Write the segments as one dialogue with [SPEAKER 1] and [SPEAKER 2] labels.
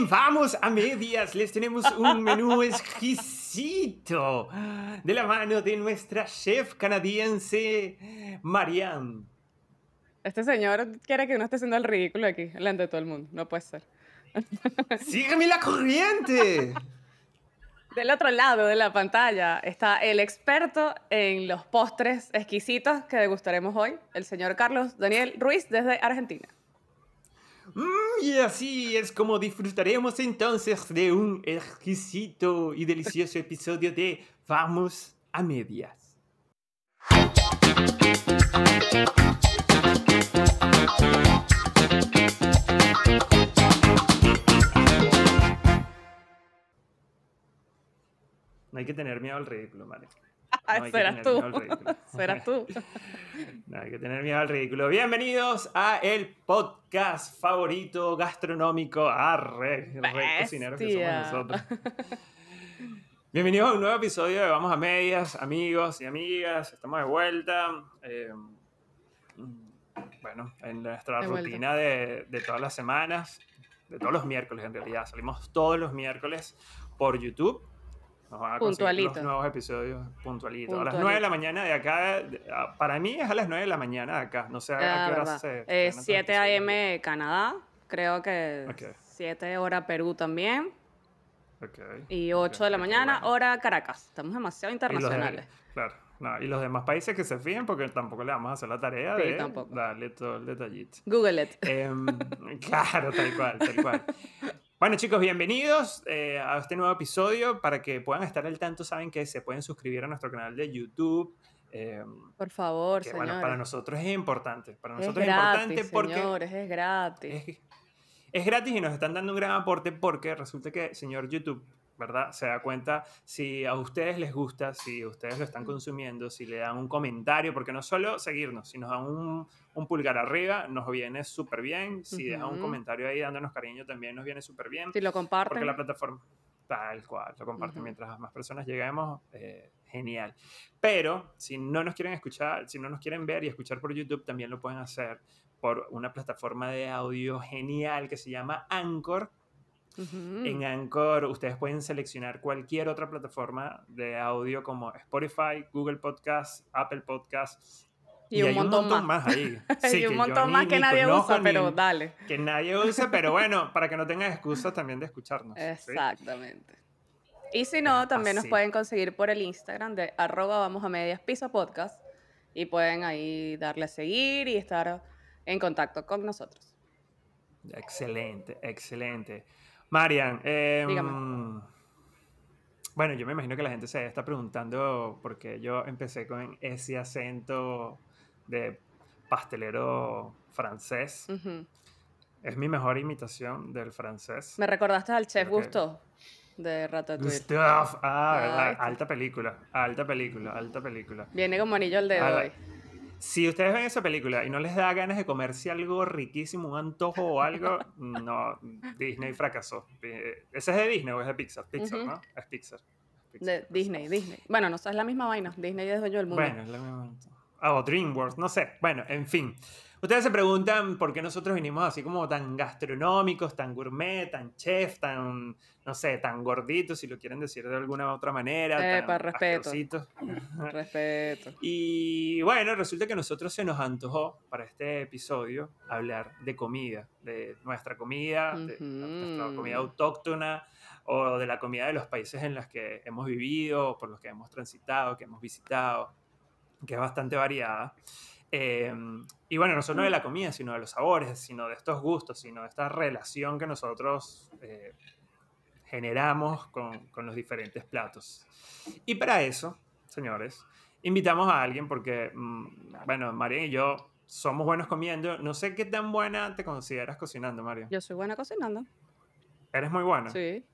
[SPEAKER 1] En Vamos a Medias les tenemos un menú exquisito de la mano de nuestra chef canadiense Marianne.
[SPEAKER 2] Este señor quiere que uno esté haciendo el ridículo aquí, delante de todo el mundo. No puede ser.
[SPEAKER 1] ¡Sígueme la corriente!
[SPEAKER 2] Del otro lado de la pantalla está el experto en los postres exquisitos que degustaremos hoy, el señor Carlos Daniel Ruiz desde Argentina.
[SPEAKER 1] Mm, y así es como disfrutaremos entonces de un exquisito y delicioso episodio de Vamos a Medias. No hay que tener miedo al ridículo, ¿vale?
[SPEAKER 2] No serás tú. Serás tú.
[SPEAKER 1] No hay que tener miedo al ridículo. Bienvenidos a el podcast favorito gastronómico. Arre, re cocineros que somos nosotros. Bienvenidos a un nuevo episodio de Vamos a Medias, amigos y amigas. Estamos de vuelta. Eh, bueno, en nuestra rutina de, de todas las semanas, de todos los miércoles en realidad. Salimos todos los miércoles por YouTube nos van a puntualito. los nuevos episodios puntualitos. A las 9 de la mañana de acá, ah, para mí es a las 9 de la mañana de acá. No sé a, qué hora se.
[SPEAKER 2] Eh, 7 a.m. Canadá, creo que 7 hora Perú también. Okay. Y 8 de la mañana, hora Caracas. Estamos demasiado internacionales.
[SPEAKER 1] claro. No, y los demás países que se fíen porque tampoco le vamos a hacer la tarea de darle todo el detallito.
[SPEAKER 2] Google it.
[SPEAKER 1] Em, claro, tal cual, tal cual. Bueno chicos, bienvenidos eh, a este nuevo episodio. Para que puedan estar al tanto, saben que se pueden suscribir a nuestro canal de YouTube.
[SPEAKER 2] Eh, Por favor,
[SPEAKER 1] que,
[SPEAKER 2] Bueno,
[SPEAKER 1] para nosotros es importante. Para nosotros es, importante porque...
[SPEAKER 2] Señores, es gratis.
[SPEAKER 1] Es, es gratis y nos están dando un gran aporte porque resulta que, señor YouTube, ¿verdad? Se da cuenta si a ustedes les gusta, si ustedes lo están consumiendo, si le dan un comentario, porque no solo seguirnos, si nos dan un, un pulgar arriba, nos viene súper bien. Si dejan un comentario ahí dándonos cariño, también nos viene súper bien.
[SPEAKER 2] Si lo comparten.
[SPEAKER 1] Porque la plataforma, tal cual, lo comparten mientras más personas lleguemos, eh, genial. Pero si no nos quieren escuchar, si no nos quieren ver y escuchar por YouTube, también lo pueden hacer por una plataforma de audio genial que se llama Anchor en Anchor ustedes pueden seleccionar cualquier otra plataforma de audio como Spotify, Google Podcast, Apple Podcast.
[SPEAKER 2] Y, un, montón más. ahí. y un montón más que nadie usa, pero dale.
[SPEAKER 1] Que nadie usa, pero bueno, para que no tengan excusa también de escucharnos.
[SPEAKER 2] Exactamente. Y si no, también nos pueden conseguir por el Instagram de arroba vamos a medias piso podcast y pueden ahí darle a seguir y estar en contacto con nosotros.
[SPEAKER 1] Excelente, excelente. Marian, em, bueno, yo me imagino que la gente se está preguntando por qué yo empecé con ese acento de pastelero francés. Es mi mejor imitación del francés.
[SPEAKER 2] Me recordaste al chef Gusto de Ratatouille.
[SPEAKER 1] Gustave. Ah, alta película, alta película, alta película.
[SPEAKER 2] Viene como anillo al dedo hoy.
[SPEAKER 1] Si ustedes ven esa película y no les da ganas de comerse algo riquísimo, un antojo o algo, no, Disney fracasó. Eh, ¿Ese es de Disney o es de Pixar? Pixar, ¿no? Es Pixar.
[SPEAKER 2] de Disney, Disney. Bueno, no es la misma vaina. Disney es dueño del mundo.
[SPEAKER 1] Bueno, es la misma. Ah, o DreamWorks, no sé. Bueno, en fin. Ustedes se preguntan por qué nosotros vinimos así como tan gastronómicos, tan gourmet, tan chef, tan, no sé, tan gorditos, si lo quieren decir de alguna otra manera.
[SPEAKER 2] Epa, respeto. respeto.
[SPEAKER 1] Y bueno, resulta que a nosotros se nos antojó para este episodio hablar de comida, de nuestra comida, de nuestra comida autóctona o de la comida de los países en los que hemos vivido, por los que hemos transitado, que hemos visitado, que es bastante variada. Em, y bueno, no solo de la comida, sino de los sabores, sino de estos gustos, sino de esta relación que nosotros eh, generamos con, con, los diferentes platos. Y para eso, señores, invitamos a alguien porque, mm, bueno, María y yo somos buenos comiendo. No sé qué tan buena te consideras cocinando, María.
[SPEAKER 2] Yo soy buena cocinando.
[SPEAKER 1] ¿Eres muy buena?
[SPEAKER 2] Sí.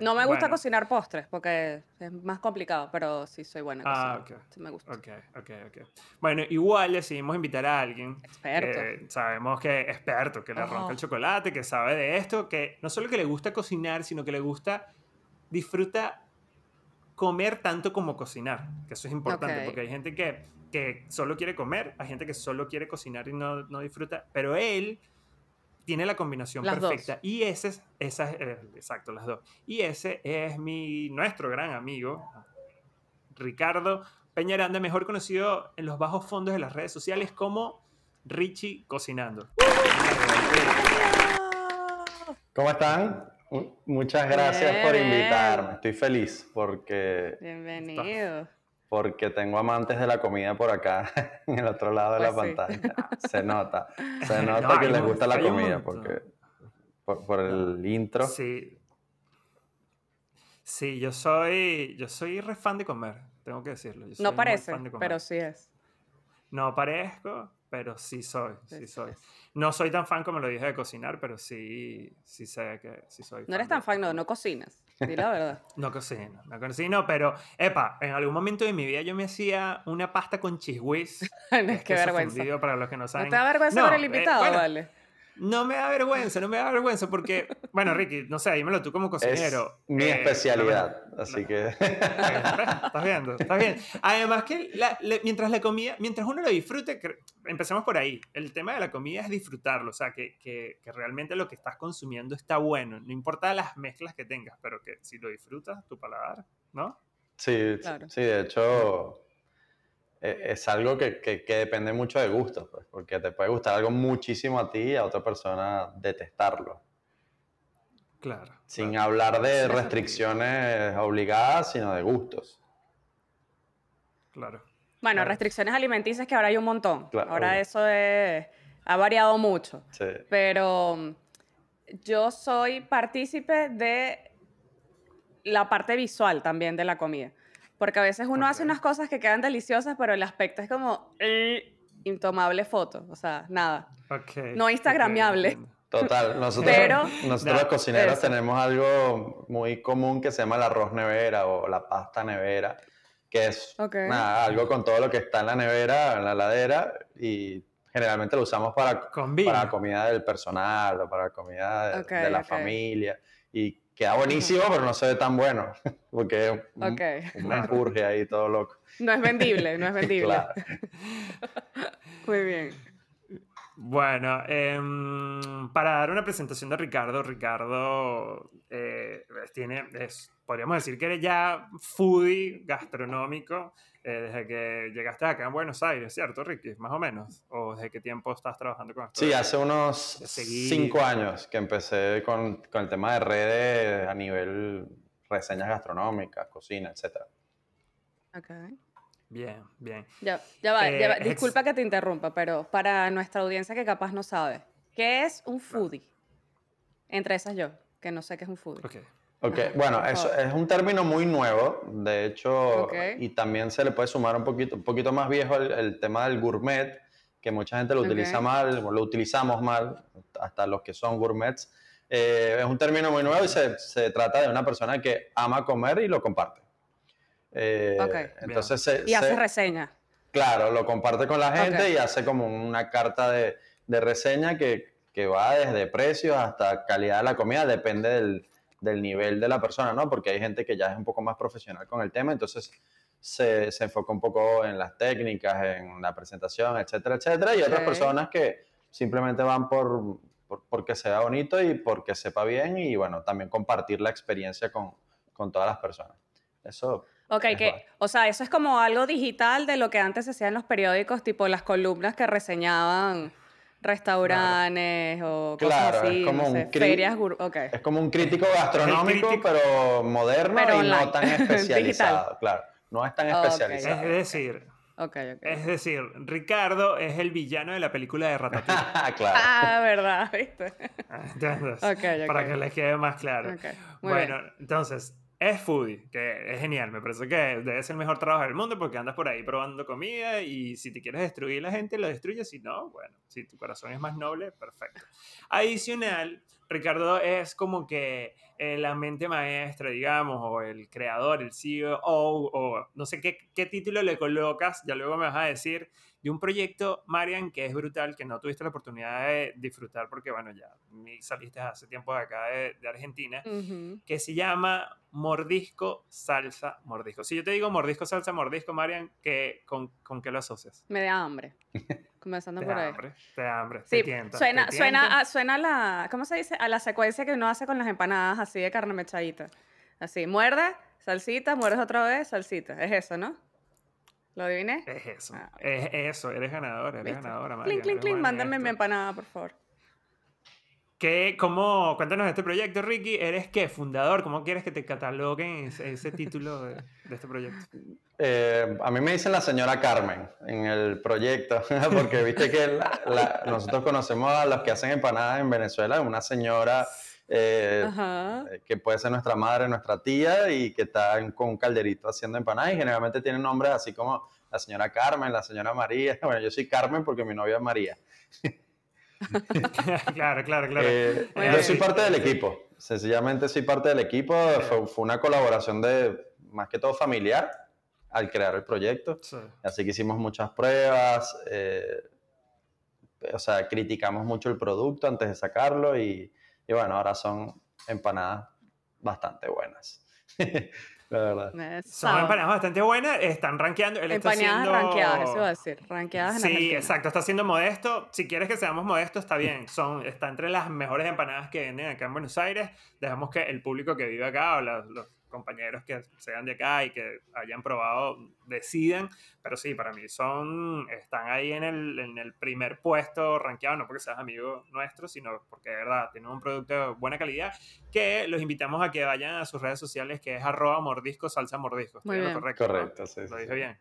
[SPEAKER 2] No me gusta cocinar postres porque es más complicado, pero sí soy buena ah, ok. Sí me gusta.
[SPEAKER 1] Ok, ok, ok. Bueno, igual decidimos invitar a alguien.
[SPEAKER 2] Experto.
[SPEAKER 1] sabemos que experto, que le rompe el chocolate, que sabe de esto, que no solo que le gusta cocinar, sino que le gusta, disfruta comer tanto como cocinar. Que eso es importante porque hay gente que, que solo quiere comer, hay gente que solo quiere cocinar y no, no disfruta. Pero él tiene la combinación perfecta. Y ese es, esa es, eh, exacto, las dos. Y ese es mi, nuestro gran amigo, Ricardo Peñaranda, mejor conocido en los bajos fondos de las redes sociales como Richie Cocinando.
[SPEAKER 3] ¿Cómo están? Muchas gracias por invitarme. Estoy feliz porque...
[SPEAKER 2] Bienvenido.
[SPEAKER 3] Porque tengo amantes de la comida por acá, en el otro lado de la pues pantalla. Se nota. Se nota que les gusta la comida porque por, el intro.
[SPEAKER 1] Sí. Sí, yo soy, yo soy re fan de comer, tengo que decirlo.
[SPEAKER 2] no parece, pero sí es.
[SPEAKER 1] No parezco, pero sí soy, sí soy. No soy tan fan como lo dije de cocinar, pero sí, sí sé que sí soy.
[SPEAKER 2] No eres tan fan, no, no cocinas. Di la verdad.
[SPEAKER 1] no cocino, no cocino, pero, epa, en algún momento de mi vida yo me hacía una pasta con cheese whiz.
[SPEAKER 2] qué vergüenza.
[SPEAKER 1] Para los que no saben.
[SPEAKER 2] ¿No te da vergüenza no, el eh, invitado? vale.
[SPEAKER 1] No me da vergüenza, no me da vergüenza porque, bueno, Ricky, no sé, dímelo tú como cocinero.
[SPEAKER 3] Es mi eh, especialidad, así que...
[SPEAKER 1] Estás viendo, estás bien. Además que mientras la comida, mientras uno lo disfrute, empecemos por ahí. El tema de la comida es disfrutarlo, o sea, que, que, que, realmente lo que estás consumiendo está bueno. No importa las mezclas que tengas, pero que si lo disfrutas, tu paladar, ¿no?
[SPEAKER 3] Sí, sí, de hecho es algo que, que, depende mucho de gusto, pues, porque te puede gustar algo muchísimo a ti y a otra persona detestarlo.
[SPEAKER 1] Claro.
[SPEAKER 3] Sin hablar de restricciones obligadas, sino de gustos.
[SPEAKER 1] Claro.
[SPEAKER 2] Bueno, restricciones alimenticias que ahora hay un montón. ahora eso ha variado mucho. Sí. Pero yo soy partícipe de la parte visual también de la comida. Porque a veces uno hace unas cosas que quedan deliciosas, pero el aspecto es como eh, intomable foto. O sea, nada. no instagramiable.
[SPEAKER 3] Total. Nosotros, nosotros los cocineros tenemos algo muy común que se llama el arroz nevera o la pasta nevera, que es nada, algo con todo lo que está en la nevera, en la ladera, y generalmente lo usamos para, para comida del personal o para comida de, de la familia. Y Queda buenísimo, pero no se ve tan bueno, porque es un, ahí todo loco.
[SPEAKER 2] No es vendible, no es vendible. Muy bien.
[SPEAKER 1] Bueno, em, para dar una presentación de Ricardo, Ricardo eh, tiene, es, podríamos decir que eres ya foodie gastronómico, eh, desde que llegaste acá en Buenos Aires, ¿cierto, Ricky? Más o menos. ¿O desde qué tiempo estás trabajando con esto?
[SPEAKER 3] Sí, hace unos cinco años que empecé con, con, el tema de redes a nivel reseñas gastronómicas, cocina, etc.
[SPEAKER 2] Ok.
[SPEAKER 1] Bien, bien.
[SPEAKER 2] Ya, ya va, ya va. Eh, Disculpa que te interrumpa, pero para nuestra audiencia que capaz no sabe, ¿qué es un foodie? Entre esas yo, que no sé qué es un foodie.
[SPEAKER 3] Okay. Ok, bueno, eso es un término muy nuevo, de hecho, y también se le puede sumar un poquito, un poquito más viejo el, tema del gourmet, que mucha gente lo utiliza mal, lo utilizamos mal, hasta los que son gourmets. Eh, es un término muy nuevo y se, se, trata de una persona que ama comer y lo comparte.
[SPEAKER 2] Eh, entonces y hace reseña.
[SPEAKER 3] Claro, lo comparte con la gente y hace como una carta de, de reseña que, que va desde precios hasta calidad de la comida, depende del del nivel de la persona, ¿no? Porque hay gente que ya es un poco más profesional con el tema, entonces se, se enfoca un poco en las técnicas, en la presentación, etcétera, etcétera, y otras personas que simplemente van por, por, porque sea bonito y porque sepa bien y, bueno, también compartir la experiencia con, con todas las personas. Eso.
[SPEAKER 2] Ok, que, o sea, eso es como algo digital de lo que antes se hacía en los periódicos, tipo las columnas que reseñaban restaurantes o cosas así, es como un ferias, okay.
[SPEAKER 3] Es como un crítico gastronómico, pero moderno y no tan especializado, claro. No es tan especializado.
[SPEAKER 1] Es decir,
[SPEAKER 2] okay,
[SPEAKER 1] es decir, Ricardo es el villano de la película de Ratatouille.
[SPEAKER 3] claro.
[SPEAKER 2] Ah, verdad, ¿viste?
[SPEAKER 1] Entonces, para que les quede más claro. Bueno, entonces, es foodie, que es genial. Me parece que debe ser el mejor trabajo del mundo porque andas por ahí probando comida y si te quieres destruir la gente, lo destruyes. Si no, bueno, si tu corazón es más noble, perfecto. Adicional, Ricardo es como que eh, la mente maestra, digamos, o el creador, el CEO, o no sé qué, qué título le colocas, ya luego me vas a decir, de un proyecto, Marian, que es brutal, que no tuviste la oportunidad de disfrutar porque, bueno, ya saliste hace tiempo de acá de, Argentina, que se llama Mordisco Salsa Mordisco. Si yo te digo Mordisco Salsa Mordisco, Marian, ¿qué, con, ¿con qué lo asocias?
[SPEAKER 2] Me da hambre. Comenzando
[SPEAKER 1] te
[SPEAKER 2] por ahí.
[SPEAKER 1] hambre, te hambre,
[SPEAKER 2] Sí,
[SPEAKER 1] te tienta,
[SPEAKER 2] suena,
[SPEAKER 1] te
[SPEAKER 2] suena, a, suena a la, ¿cómo se dice? A la secuencia que uno hace con las empanadas así de carne mechadita. Así, muerde, salsita, muerdes otra vez, salsita. Es eso, ¿no? ¿Lo adiviné?
[SPEAKER 1] Es eso,
[SPEAKER 2] Ah,
[SPEAKER 1] es eso, eres ganador, eres
[SPEAKER 2] ¿Viste?
[SPEAKER 1] ganadora,
[SPEAKER 2] Clink,
[SPEAKER 1] Marian,
[SPEAKER 2] clink, clink,
[SPEAKER 1] en
[SPEAKER 2] mándame mi empanada, por favor.
[SPEAKER 1] ¿Qué, cómo, cuéntanos de este proyecto, Ricky. ¿Eres qué? ¿Fundador? ¿Cómo quieres que te cataloguen ese, ese título de, de este proyecto?
[SPEAKER 3] Eh, a mí me dicen la señora Carmen en el proyecto, porque viste que la- la- nosotros conocemos a los que hacen empanadas en Venezuela, una señora eh, eh, que puede ser nuestra madre, nuestra tía, y que está en- con un calderito haciendo empanadas, y generalmente tienen nombres así como la señora Carmen, la señora María. Bueno, yo soy Carmen porque mi novia es María.
[SPEAKER 1] claro, claro, claro.
[SPEAKER 3] Eh,
[SPEAKER 2] Muy
[SPEAKER 3] yo soy parte del equipo, sencillamente soy parte del equipo, fue, fue una colaboración de, más que todo familiar, al crear el proyecto.
[SPEAKER 1] Sí.
[SPEAKER 3] Así que hicimos muchas pruebas, eh, o sea, criticamos mucho el producto antes de sacarlo y, y bueno, ahora son empanadas bastante buenas. La verdad.
[SPEAKER 1] Son empanadas bastante buenas, están rankeando. Él está
[SPEAKER 2] Empanadas
[SPEAKER 1] haciendo-
[SPEAKER 2] ranqueadas, eso iba a decir. Ranqueadas en
[SPEAKER 1] Sí,
[SPEAKER 2] Argentina.
[SPEAKER 1] exacto, está siendo modesto. Si quieres que seamos modestos, está bien. Son, está entre las mejores empanadas que venden acá en Buenos Aires. Dejamos que el público que vive acá o los, los compañeros que sean de acá y que hayan probado decidan. Pero sí, para mí son, están ahí en el, en el primer puesto rankeado, no porque seas amigo nuestro, sino porque de verdad tienen un producto de buena calidad que los invitamos a que vayan a sus redes sociales que es arroba mordisco salsa mordisco. Estoy
[SPEAKER 2] Muy
[SPEAKER 1] lo
[SPEAKER 2] bien.
[SPEAKER 1] correcto. ¿no?
[SPEAKER 3] Correcto, sí. sí,
[SPEAKER 1] Lo dije bien.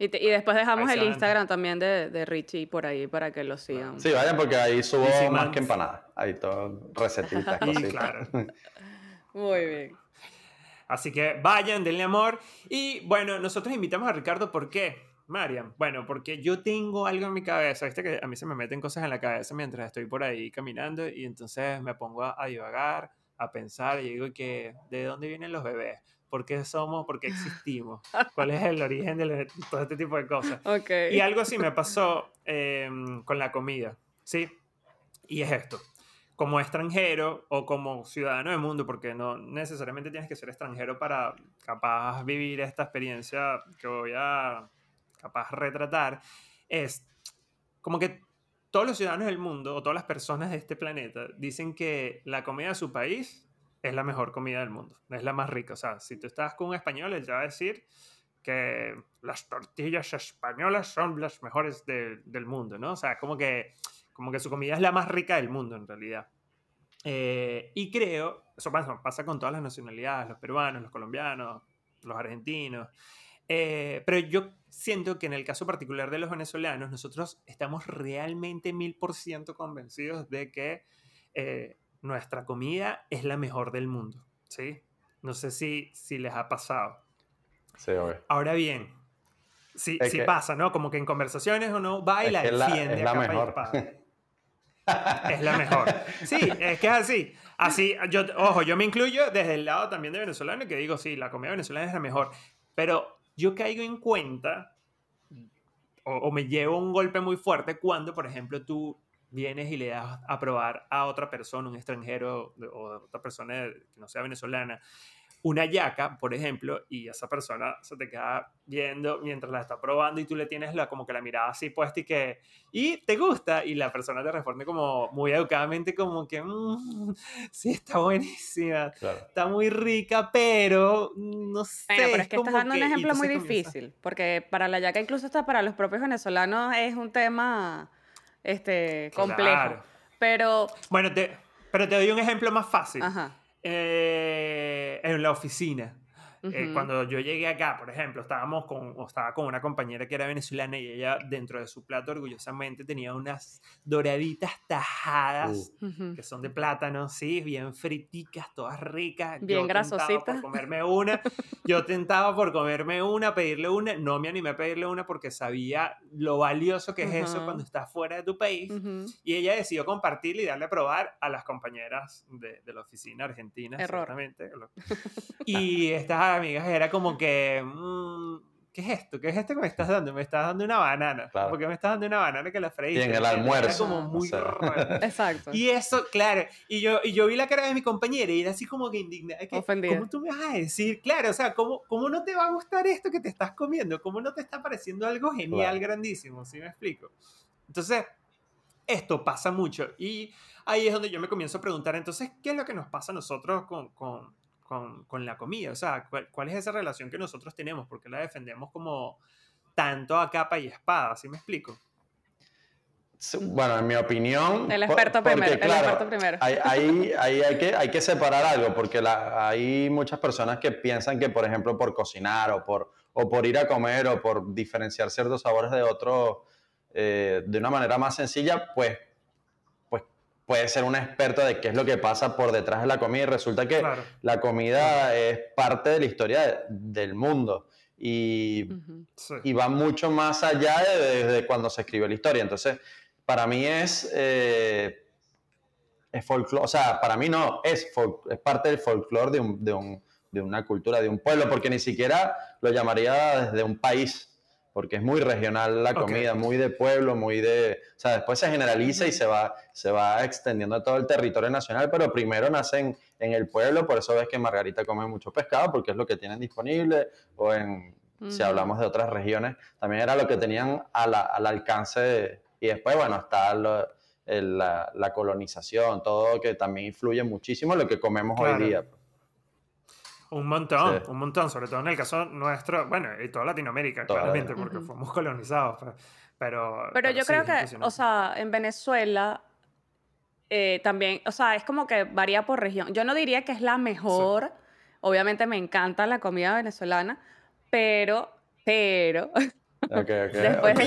[SPEAKER 2] Y, te- y después dejamos
[SPEAKER 1] Ahí
[SPEAKER 2] el. Instagram también de, de Richie por ahí para que lo sigan.
[SPEAKER 3] Sí, vayan porque ahí subo más que empanadas. Ahí todo, recetitas, cositas.
[SPEAKER 1] claro.
[SPEAKER 2] Muy bien.
[SPEAKER 1] Así que vayan, denle amor. Y bueno, nosotros invitamos a Ricardo, ¿por qué? Mariam, bueno, porque yo tengo algo en mi cabeza, viste que a mí se me meten cosas en la cabeza mientras estoy por ahí caminando y entonces me pongo a, a divagar, a pensar y digo que, ¿de dónde vienen los bebés? ¿Por qué somos? ¿Por qué existimos? ¿Cuál es el origen de todo este tipo de cosas? Y algo así me pasó eh, con la comida, ¿sí? Y es esto. Como extranjero o como ciudadano del mundo, porque no necesariamente tienes que ser extranjero para capaz vivir esta experiencia que voy a capaz retratar, es como que todos los ciudadanos del mundo o todas las personas de este planeta dicen que la comida de su país es la mejor comida del mundo, es la más rica. O sea, si tú estás con un español, él te va a decir que las tortillas españolas son las mejores de- del mundo, ¿no? O sea, como que, como que su comida es la más rica del mundo en realidad. Eh, y creo, eso pasa, pasa con todas las nacionalidades, los peruanos, los colombianos, los argentinos. Eh, pero yo siento que en el caso particular de los venezolanos, nosotros estamos realmente mil por ciento convencidos de que eh, nuestra comida es la mejor del mundo, ¿sí? No sé si, si les ha pasado.
[SPEAKER 3] Sí, obvio.
[SPEAKER 1] Ahora bien, sí, sí
[SPEAKER 3] que-
[SPEAKER 1] pasa, ¿no? Como que en conversaciones uno va y la
[SPEAKER 3] que es la-
[SPEAKER 1] defiende
[SPEAKER 3] es la
[SPEAKER 1] a
[SPEAKER 3] mejor.
[SPEAKER 1] Es la mejor. Sí, es que es así. Así, yo, ojo, yo me incluyo desde el lado también de venezolano que digo, sí, la comida venezolana es la mejor. Pero yo caigo en cuenta o, o me llevo un golpe muy fuerte cuando, por ejemplo, tú vienes y le das a probar a otra persona, un extranjero o otra persona que no sea venezolana, una yaca, por ejemplo, y esa persona se te queda viendo mientras la está probando y tú le tienes la, como que la mirada así puesta y que, ¿y te gusta? Y la persona te responde como muy educadamente como que, "Mm, sí, está buenísima,
[SPEAKER 3] Claro.
[SPEAKER 1] está muy rica, pero no sé.
[SPEAKER 2] Bueno, pero es que estás dando un
[SPEAKER 1] que-". Y
[SPEAKER 2] ejemplo muy
[SPEAKER 1] comienza-
[SPEAKER 2] difícil, porque para la yaca, incluso hasta para los propios venezolanos, es un tema este, complejo.
[SPEAKER 1] Claro.
[SPEAKER 2] Pero,
[SPEAKER 1] Bueno, te, pero te doy un ejemplo más fácil.
[SPEAKER 2] ajá.
[SPEAKER 1] Eh, en la oficina. Eh,
[SPEAKER 2] ujú.
[SPEAKER 1] cuando yo llegué acá, por ejemplo, estábamos con, o estaba con una compañera que era venezolana y ella dentro de su plato orgullosamente tenía unas doraditas tajadas
[SPEAKER 3] Uh.
[SPEAKER 1] Que son de plátano, sí, bien friticas, todas ricas.
[SPEAKER 2] Bien
[SPEAKER 1] yo tentaba
[SPEAKER 2] grasositas.
[SPEAKER 1] por comerme una. Yo tentaba por comerme una, pedirle una. No me animé a pedirle una porque sabía lo valioso que es eso
[SPEAKER 2] Ajá.
[SPEAKER 1] cuando estás fuera de tu país. Y ella decidió compartirle y darle a probar a las compañeras de, de la oficina argentina,
[SPEAKER 2] Error.
[SPEAKER 1] exactamente. Y estas amigas era como que, mm, ¿qué es esto? ¿Qué es esto que me estás dando? Me estás dando una banana. ¿Por qué me estás dando una banana que la freíste?
[SPEAKER 3] Y en el almuerzo.
[SPEAKER 1] como muy
[SPEAKER 2] Exacto.
[SPEAKER 1] Y eso, claro. Y yo, y yo vi la cara de mi compañera y era así como que indignada.
[SPEAKER 2] Ofendida.
[SPEAKER 1] ¿Cómo tú me vas a decir? Claro, o sea, ¿cómo, ¿cómo no te va a gustar esto que te estás comiendo? ¿Cómo no te está pareciendo algo genial, grandísimo? ¿Sí me explico? Entonces, esto pasa mucho. Y ahí es donde yo me comienzo a preguntar, entonces, ¿qué es lo que nos pasa a nosotros con, con con, con la comida? O sea, ¿cuál, es esa relación que nosotros tenemos? ¿Por qué la defendemos como tanto a capa y espada? ¿Sí me explico?
[SPEAKER 3] Bueno, en mi opinión...
[SPEAKER 2] El experto primero. el experto primero.
[SPEAKER 3] Ahí, hay, que, hay que separar algo, porque la, hay muchas personas que piensan que, por ejemplo, por cocinar o por, o por ir a comer o por diferenciar ciertos sabores de otros eh, de una manera más sencilla, pues puede ser un experto de qué es lo que pasa por detrás de la comida y resulta que la comida es parte de la historia del mundo. Y, y, va mucho más allá de, cuando se escribió la historia. Entonces, para mí es, eh, es folclore, o sea, para mí no, es, es parte del folclore de, un, de, un, de una cultura, de un pueblo, porque ni siquiera lo llamaría desde un país porque es muy regional la comida, muy de pueblo, muy de... O sea, después se generaliza y se va, se va extendiendo a todo el territorio nacional, pero primero nacen en el pueblo, por eso ves que Margarita come mucho pescado, porque es lo que tienen disponible, o en, si hablamos de otras regiones, también era lo que tenían al alcance, y después, bueno, está la, la, colonización, todo que también influye muchísimo en lo que comemos hoy día.
[SPEAKER 1] Un montón, un montón, sobre todo en el caso nuestro, bueno, y toda Latinoamérica, claramente, porque fuimos colonizados, pues, pero...
[SPEAKER 2] Pero, yo creo que, o sea, en Venezuela eh, también, o sea, es como que varía por región. Yo no diría que es la mejor, obviamente me encanta la comida venezolana, pero, pero, después,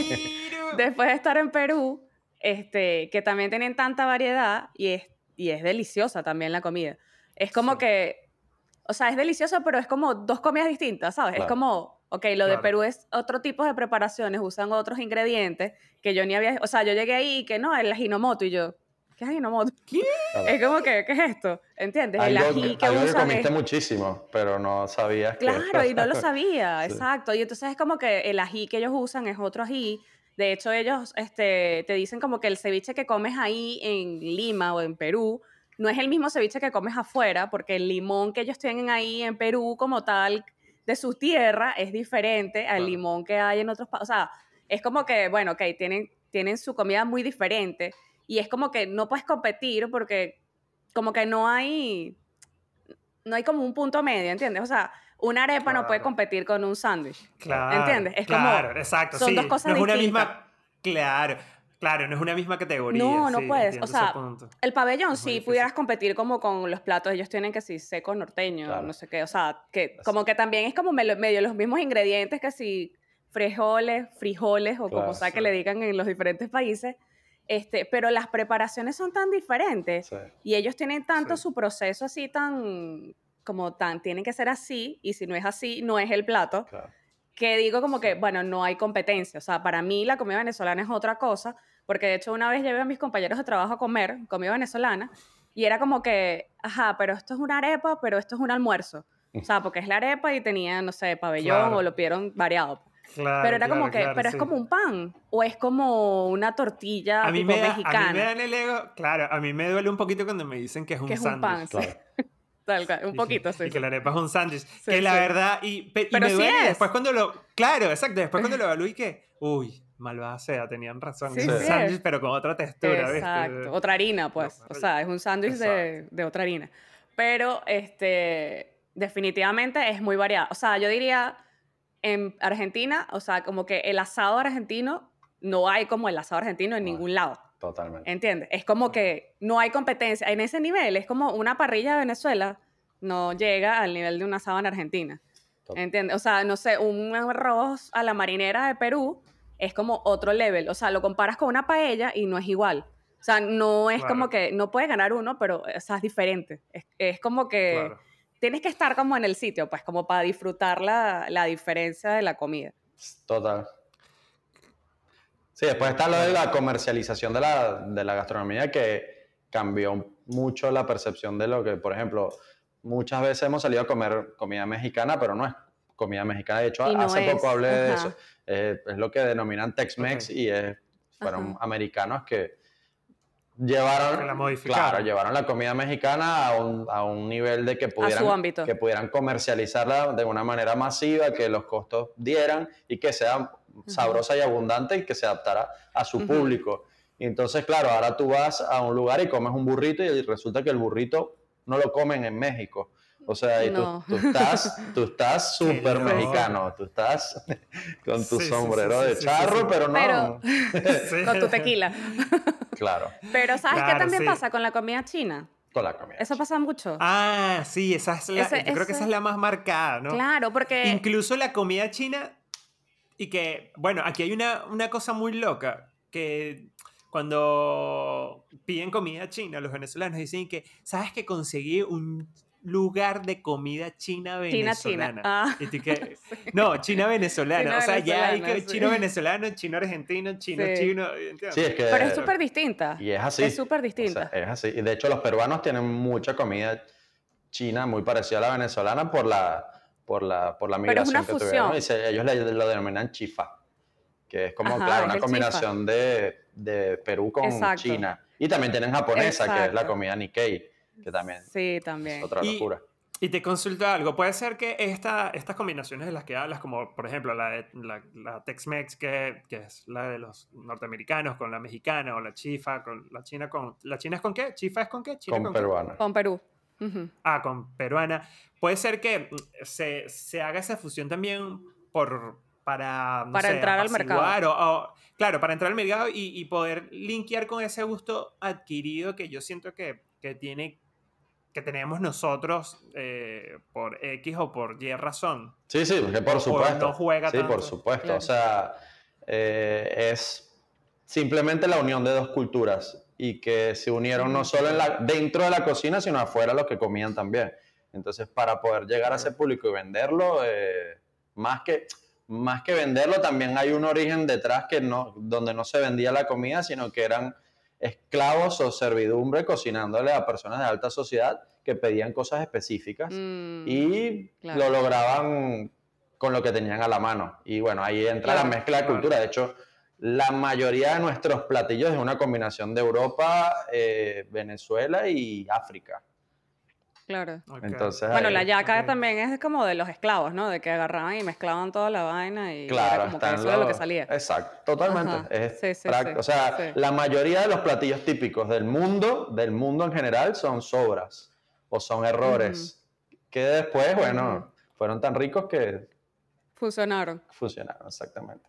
[SPEAKER 2] después de estar en Perú, este, que también tienen tanta variedad y es, y es deliciosa también la comida. Es como que o sea, es delicioso, pero es como dos comidas distintas, ¿sabes? Es como, ok, lo de Perú es otro tipo de preparaciones, usan otros ingredientes que yo ni había, o sea, yo llegué ahí y que no, el ajinomoto y yo, ¿qué es ajinomoto?
[SPEAKER 1] ¿Qué?
[SPEAKER 2] Es como que, ¿qué es esto? ¿Entiendes?
[SPEAKER 3] el ají que usan que comiste muchísimo, pero no sabías
[SPEAKER 2] Claro, y no lo sabía, exacto. Y entonces es como que el ají que ellos usan es otro ají. De hecho, ellos este, te dicen como que el ceviche que comes ahí en Lima o en Perú no es el mismo ceviche que comes afuera, porque el limón que ellos tienen ahí en Perú como tal de su tierra es diferente al limón que hay en otros países. O sea, es como que, bueno, ok, tienen, tienen su comida muy diferente y es como que no puedes competir porque como que no hay, no hay como un punto medio, ¿entiendes? O sea, una arepa no puede competir con un sándwich. Claro. ¿Entiendes? Es
[SPEAKER 1] claro,
[SPEAKER 2] como,
[SPEAKER 1] exacto.
[SPEAKER 2] Son dos cosas
[SPEAKER 1] no
[SPEAKER 2] es
[SPEAKER 1] una misma. Claro. Claro, no es una misma categoría.
[SPEAKER 2] No, no puedes. O sea, el pabellón sí pudieras competir como con los platos. Ellos tienen que sí, seco norteño, no sé qué. O sea, que como que también es como medio los mismos ingredientes que si frijoles, frijoles o como sea que le digan en los diferentes países. Este, pero las preparaciones son tan diferentes y ellos tienen tanto su proceso así tan como tan tienen que ser así y si no es así no es el plato que digo como que bueno no hay competencia o sea para mí la comida venezolana es otra cosa porque de hecho una vez llevé a mis compañeros de trabajo a comer comida venezolana y era como que, ajá, pero esto es una arepa, pero esto es un almuerzo. O sea, porque es la arepa y tenía, no sé, pabellón o lo pidieron variado. Claro, pero era como que, pero es como un pan o es como una tortilla
[SPEAKER 1] a mí me
[SPEAKER 2] mexicana.
[SPEAKER 1] A mí me dan el ego, claro, a mí me duele un poquito cuando me dicen que es un que es un pan, sí.
[SPEAKER 2] Tal un poquito, sí.
[SPEAKER 1] Y que la arepa es un sándwich. que la verdad, y, pero me duele después cuando lo, claro, exacto, después cuando lo evalué que, uy, malvada sea, tenían razón. es un sándwich, pero con otra textura,
[SPEAKER 2] Exacto. Otra harina, pues. o sea, es un sándwich de, de, otra harina. Pero, este, definitivamente es muy variado. O sea, yo diría, en Argentina, o sea, como que el asado argentino, no hay como el asado argentino en ningún lado.
[SPEAKER 3] Totalmente.
[SPEAKER 2] ¿Entiendes? Es como que no hay competencia. En ese nivel, es como una parrilla de Venezuela no llega al nivel de un asado en Argentina. ¿Entiendes? O sea, no sé, un arroz a la marinera de Perú es como otro level. O sea, lo comparas con una paella y no es igual. O sea, no es como que no puedes ganar uno, pero o sea, es diferente. Es, como que tienes que estar como en el sitio, pues como para disfrutar la, la diferencia de la comida.
[SPEAKER 3] Total. Sí, después está lo de la comercialización de la, de la gastronomía que cambió mucho la percepción de lo que, por ejemplo, muchas veces hemos salido a comer comida mexicana, pero no es comida mexicana. De hecho, hace poco hablé de eso. es lo que denominan Tex-Mex y fueron americanos que llevaron, la claro, llevaron la comida mexicana a un, a un nivel de que pudieran, que pudieran comercializarla de una manera masiva, que los costos dieran y que sea sabrosa y abundante y que se adaptara a su público. Y entonces, claro, ahora tú vas a un lugar y comes un burrito y resulta que el burrito no lo comen en México. O sea, tú, estás tú estás súper mexicano, tú estás con tu sombrero de charro, pero no.
[SPEAKER 2] con tu tequila.
[SPEAKER 3] Claro.
[SPEAKER 2] Pero ¿sabes qué también pasa con la comida china?
[SPEAKER 3] Con la comida.
[SPEAKER 2] Eso pasa mucho.
[SPEAKER 1] Ah, sí, esa es la, yo creo que esa es la más marcada, ¿no?
[SPEAKER 2] Claro, porque...
[SPEAKER 1] Incluso la comida china, y que, bueno, aquí hay una, una cosa muy loca, que cuando piden comida china, los venezolanos dicen que, ¿sabes que conseguí un lugar de comida china venezolana.
[SPEAKER 2] Ah.
[SPEAKER 1] No, china venezolana. o sea, ya hay que chino venezolano, chino argentino, chino chino.
[SPEAKER 3] Sí, es que,
[SPEAKER 2] Pero es súper distinta.
[SPEAKER 3] Y es así.
[SPEAKER 2] Es súper distinta.
[SPEAKER 3] es así. Y de hecho, los peruanos tienen mucha comida china muy parecida a la venezolana por la, por la, por la migración que tuvieron. Y ellos lo denominan chifa, que es como, claro, una combinación de, de, Perú con China. Y también tienen japonesa, que es la comida Nikkei que también,
[SPEAKER 2] sí, también.
[SPEAKER 3] es otra locura.
[SPEAKER 1] Y, te consulto algo, puede ser que esta, estas combinaciones de las que hablas, como por ejemplo la, la, la Tex-Mex, que, que, es la de los norteamericanos, con la mexicana, o la chifa, con la china con... ¿La china es con qué? ¿Chifa es con qué?
[SPEAKER 3] ¿China con, peruana.
[SPEAKER 2] Con Perú.
[SPEAKER 1] Ah, con peruana. Puede ser que se, se haga esa fusión también por, para,
[SPEAKER 2] para entrar al mercado.
[SPEAKER 1] O, claro, para entrar al mercado y, y, poder linkear con ese gusto adquirido que yo siento que, que tiene que tenemos nosotros eh, por X o por Y razón.
[SPEAKER 3] Sí, sí, porque por supuesto. No juega sí, por supuesto. O sea, eh, es simplemente la unión de dos culturas y que se unieron no solo en la, dentro de la cocina, sino afuera los que comían también. Entonces, para poder llegar a ese público y venderlo, eh, más, que, más que venderlo, también hay un origen detrás que no, donde no se vendía la comida, sino que eran esclavos o servidumbre cocinándole a personas de alta sociedad que pedían cosas específicas mm, y lo lograban con lo que tenían a la mano. Y bueno, ahí entra la mezcla de cultura. De hecho, la mayoría de nuestros platillos es una combinación de Europa, eh, Venezuela y África.
[SPEAKER 2] Claro. bueno, la yaca también es como de los esclavos, ¿no? De que agarraban y mezclaban toda la vaina y
[SPEAKER 3] claro,
[SPEAKER 2] era como que eso lo... lo que salía.
[SPEAKER 3] Exacto, totalmente. Es sí, sí, O sea, la mayoría de los platillos típicos del mundo, del mundo en general, son sobras o son errores que después, bueno, fueron tan ricos que...
[SPEAKER 2] Funcionaron.
[SPEAKER 3] Funcionaron, exactamente.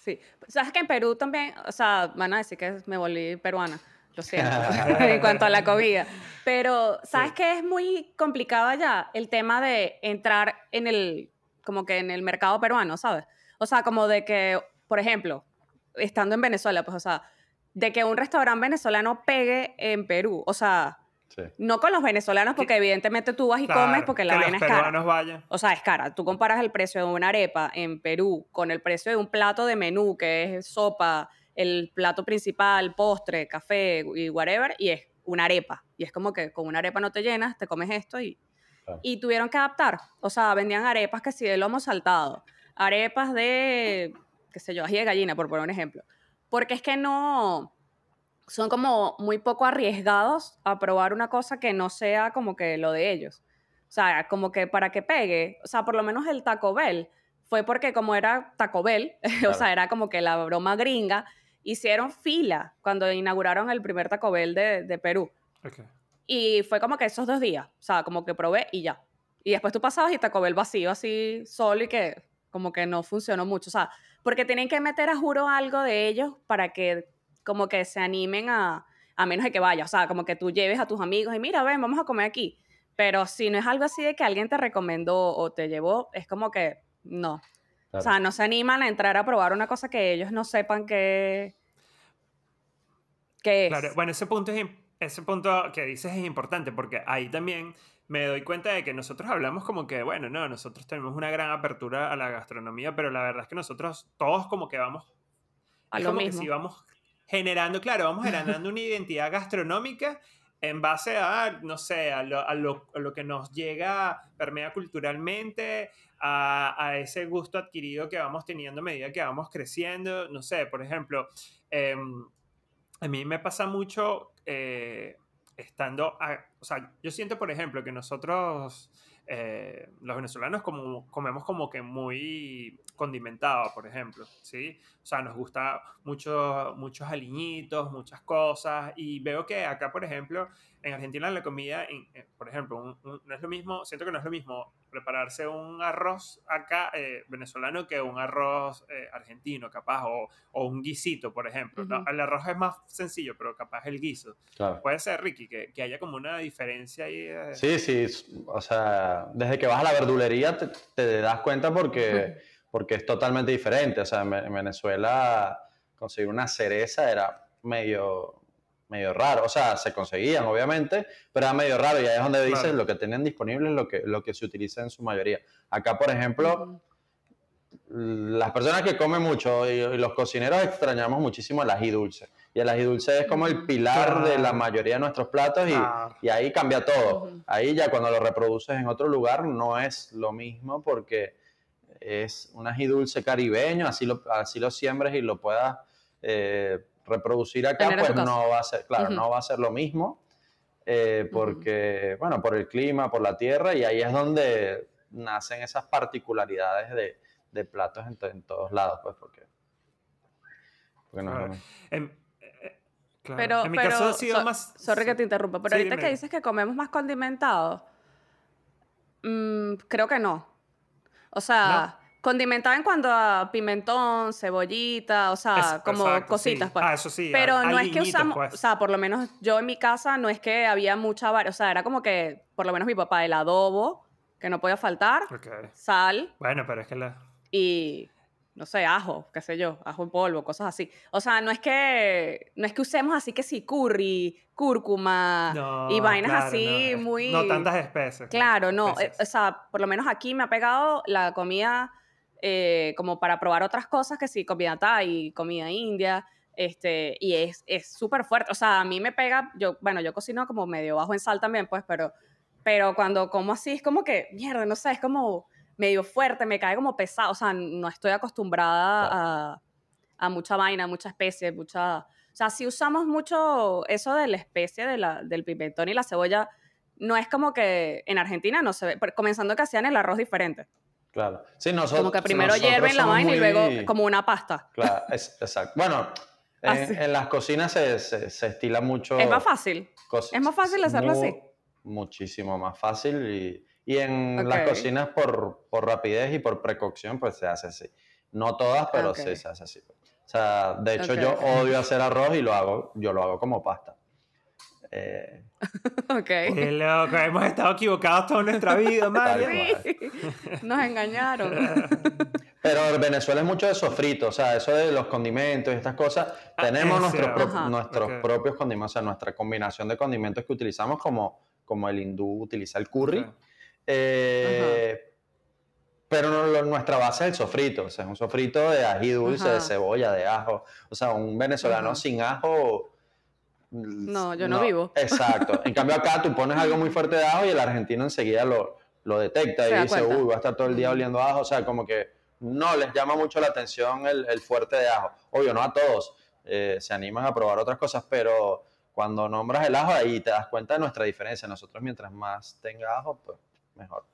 [SPEAKER 2] Sí. ¿Sabes que en Perú también, o sea, van a decir que me volví peruana? Lo siento, en cuanto a la comida. Pero, ¿sabes qué es muy complicado allá? El tema de entrar en el, como que en el mercado peruano, ¿sabes? O sea, como de que, por ejemplo, estando en Venezuela, pues, o sea, de que un restaurante venezolano pegue en Perú, o sea, no con los venezolanos, porque evidentemente tú vas y comes porque la vaina es cara.
[SPEAKER 1] Vayan.
[SPEAKER 2] O sea, es cara. Tú comparas el precio de una arepa en Perú con el precio de un plato de menú, que es sopa, el plato principal, postre, café y whatever, y es una arepa. Y es como que con una arepa no te llenas, te comes esto y... Y tuvieron que adaptar. O sea, vendían arepas que sí de lomo saltado, arepas de, qué sé yo, ají de gallina, por poner un ejemplo. Porque es que no... Son como muy poco arriesgados a probar una cosa que no sea como que lo de ellos. O sea, como que para que pegue, o sea, por lo menos el Taco Bell fue porque como era Taco Bell, o sea, era como que la broma gringa, hicieron fila cuando inauguraron el primer Taco Bell de, Perú. Y fue como que esos dos días, o sea, como que probé y ya. Y después tú pasabas y Taco Bell vacío, así solo y que como que no funcionó mucho. O sea, porque tienen que meter a juro algo de ellos para que como que se animen a, a menos de que vaya. O sea, como que tú lleves a tus amigos y mira, ven, vamos a comer aquí. Pero si no es algo así de que alguien te recomendó o te llevó, es como que no. O sea, no se animan a entrar a probar una cosa que ellos no sepan que, es.
[SPEAKER 1] Claro, bueno, ese punto, es, ese punto que dices es importante porque ahí también me doy cuenta de que nosotros hablamos como que, bueno, no, nosotros tenemos una gran apertura a la gastronomía, pero la verdad es que nosotros todos como que vamos...
[SPEAKER 2] A lo mismo.
[SPEAKER 1] Que si vamos generando, claro, vamos generando una identidad gastronómica en base a, no sé, a lo, a lo, a lo que nos llega, permea culturalmente, a, ese gusto adquirido que vamos teniendo a medida que vamos creciendo. No sé, por ejemplo, em, a mí me pasa mucho eh, estando, o sea, yo siento, por ejemplo, que nosotros eh, los venezolanos como, comemos como que muy condimentado, por ejemplo, ¿sí? O sea, nos gusta mucho, muchos aliñitos, muchas cosas, y veo que acá, por ejemplo, en Argentina la comida, eh, por ejemplo, no es lo mismo, siento que no es lo mismo prepararse un arroz acá eh, venezolano que un arroz eh, argentino, capaz, o, o, un guisito, por ejemplo. El arroz es más sencillo, pero capaz el guiso. Puede ser, Ricky, que, que, haya como una diferencia ahí.
[SPEAKER 3] Sí, sí, o sea, desde que vas a la verdulería te, te das cuenta porque, porque es totalmente diferente. O sea, en Venezuela conseguir una cereza era medio medio raro. O sea, se conseguían, obviamente, pero era medio raro. Y ahí es donde dices lo que tenían disponible es lo que, lo que se utiliza en su mayoría. Acá, por ejemplo, las personas que comen mucho y, los cocineros extrañamos muchísimo el ají dulce. Y el ají dulce es como el pilar de la mayoría de nuestros platos y, y ahí cambia todo. Ahí ya cuando lo reproduces en otro lugar no es lo mismo porque es un ají dulce caribeño, así lo, así lo siembres y lo puedas eh, reproducir acá, pues no va a ser, claro, no va a ser lo mismo, eh, porque, bueno, por el clima, por la tierra, y ahí es donde nacen esas particularidades de, de platos en, todos lados, pues, porque...
[SPEAKER 2] no en, Pero, en mi caso ha sido más... Sorry que te interrumpa, pero ahorita que dices que comemos más condimentado, mm, creo que no. O sea, Condimentado en cuanto a pimentón, cebollita, o sea, como cositas. Pues.
[SPEAKER 1] Ah, eso sí.
[SPEAKER 2] Pero no es que usamos, pues. o sea, por lo menos yo en mi casa no es que había mucha o sea, era como que, por lo menos mi papá, el adobo, que no podía faltar, sal.
[SPEAKER 1] Bueno, pero es que la...
[SPEAKER 2] Y, no sé, ajo, qué sé yo, ajo en polvo, cosas así. O sea, no es que, no es que usemos así que sí, curry, cúrcuma y vainas así muy...
[SPEAKER 1] No tantas especies.
[SPEAKER 2] Claro, no. Eh, o sea, por lo menos aquí me ha pegado la comida eh, como para probar otras cosas que sí, comida thai, comida india, este, y es súper fuerte. O sea, a mí me pega, yo, bueno, yo cocino como medio bajo en sal también, pues, pero, pero cuando como así es como que, mierda, no sé, es como medio fuerte, me cae como pesado, o sea, no estoy acostumbrada a, a, mucha vaina, mucha especie, mucha... O sea, si usamos mucho eso de la especie de la, del pimentón y la cebolla, no es como que en Argentina no se ve, comenzando que hacían el arroz diferente.
[SPEAKER 3] Claro. Sí, nosotros,
[SPEAKER 2] como que primero hierven la vaina y luego como una pasta.
[SPEAKER 3] Claro, es, exacto. Bueno, ah, en, las cocinas se, se, estila mucho.
[SPEAKER 2] Es más fácil. Es más fácil hacerlo así.
[SPEAKER 3] Muchísimo más fácil y, y en las cocinas por, por, rapidez y por precaución pues se hace así. No todas, pero sí se hace así. O sea, de hecho yo odio hacer arroz y lo hago, yo lo hago como pasta.
[SPEAKER 2] Eh, ok.
[SPEAKER 1] Qué loco, hemos estado equivocados toda nuestra vida, Mario.
[SPEAKER 2] Nos engañaron.
[SPEAKER 3] Pero Venezuela es mucho de sofrito, o sea, eso de los condimentos y estas cosas. Ah, tenemos nuestros, nuestros propios condimentos, o sea, nuestra combinación de condimentos que utilizamos, como, como el hindú utiliza el curry. Eh, pero nuestra base es el sofrito, o sea, es un sofrito de ají dulce, de cebolla, de ajo. O sea, un venezolano sin ajo
[SPEAKER 2] no, yo no, vivo.
[SPEAKER 3] Exacto. En cambio acá tú pones algo muy fuerte de ajo y el argentino enseguida lo, lo detecta y dice, uy, va a estar todo el día oliendo ajo. O sea, como que no les llama mucho la atención el, el fuerte de ajo. Obvio, no a todos. Eh, se animan a probar otras cosas, pero cuando nombras el ajo ahí te das cuenta de nuestra diferencia. Nosotros mientras más tenga ajo, pues mejor.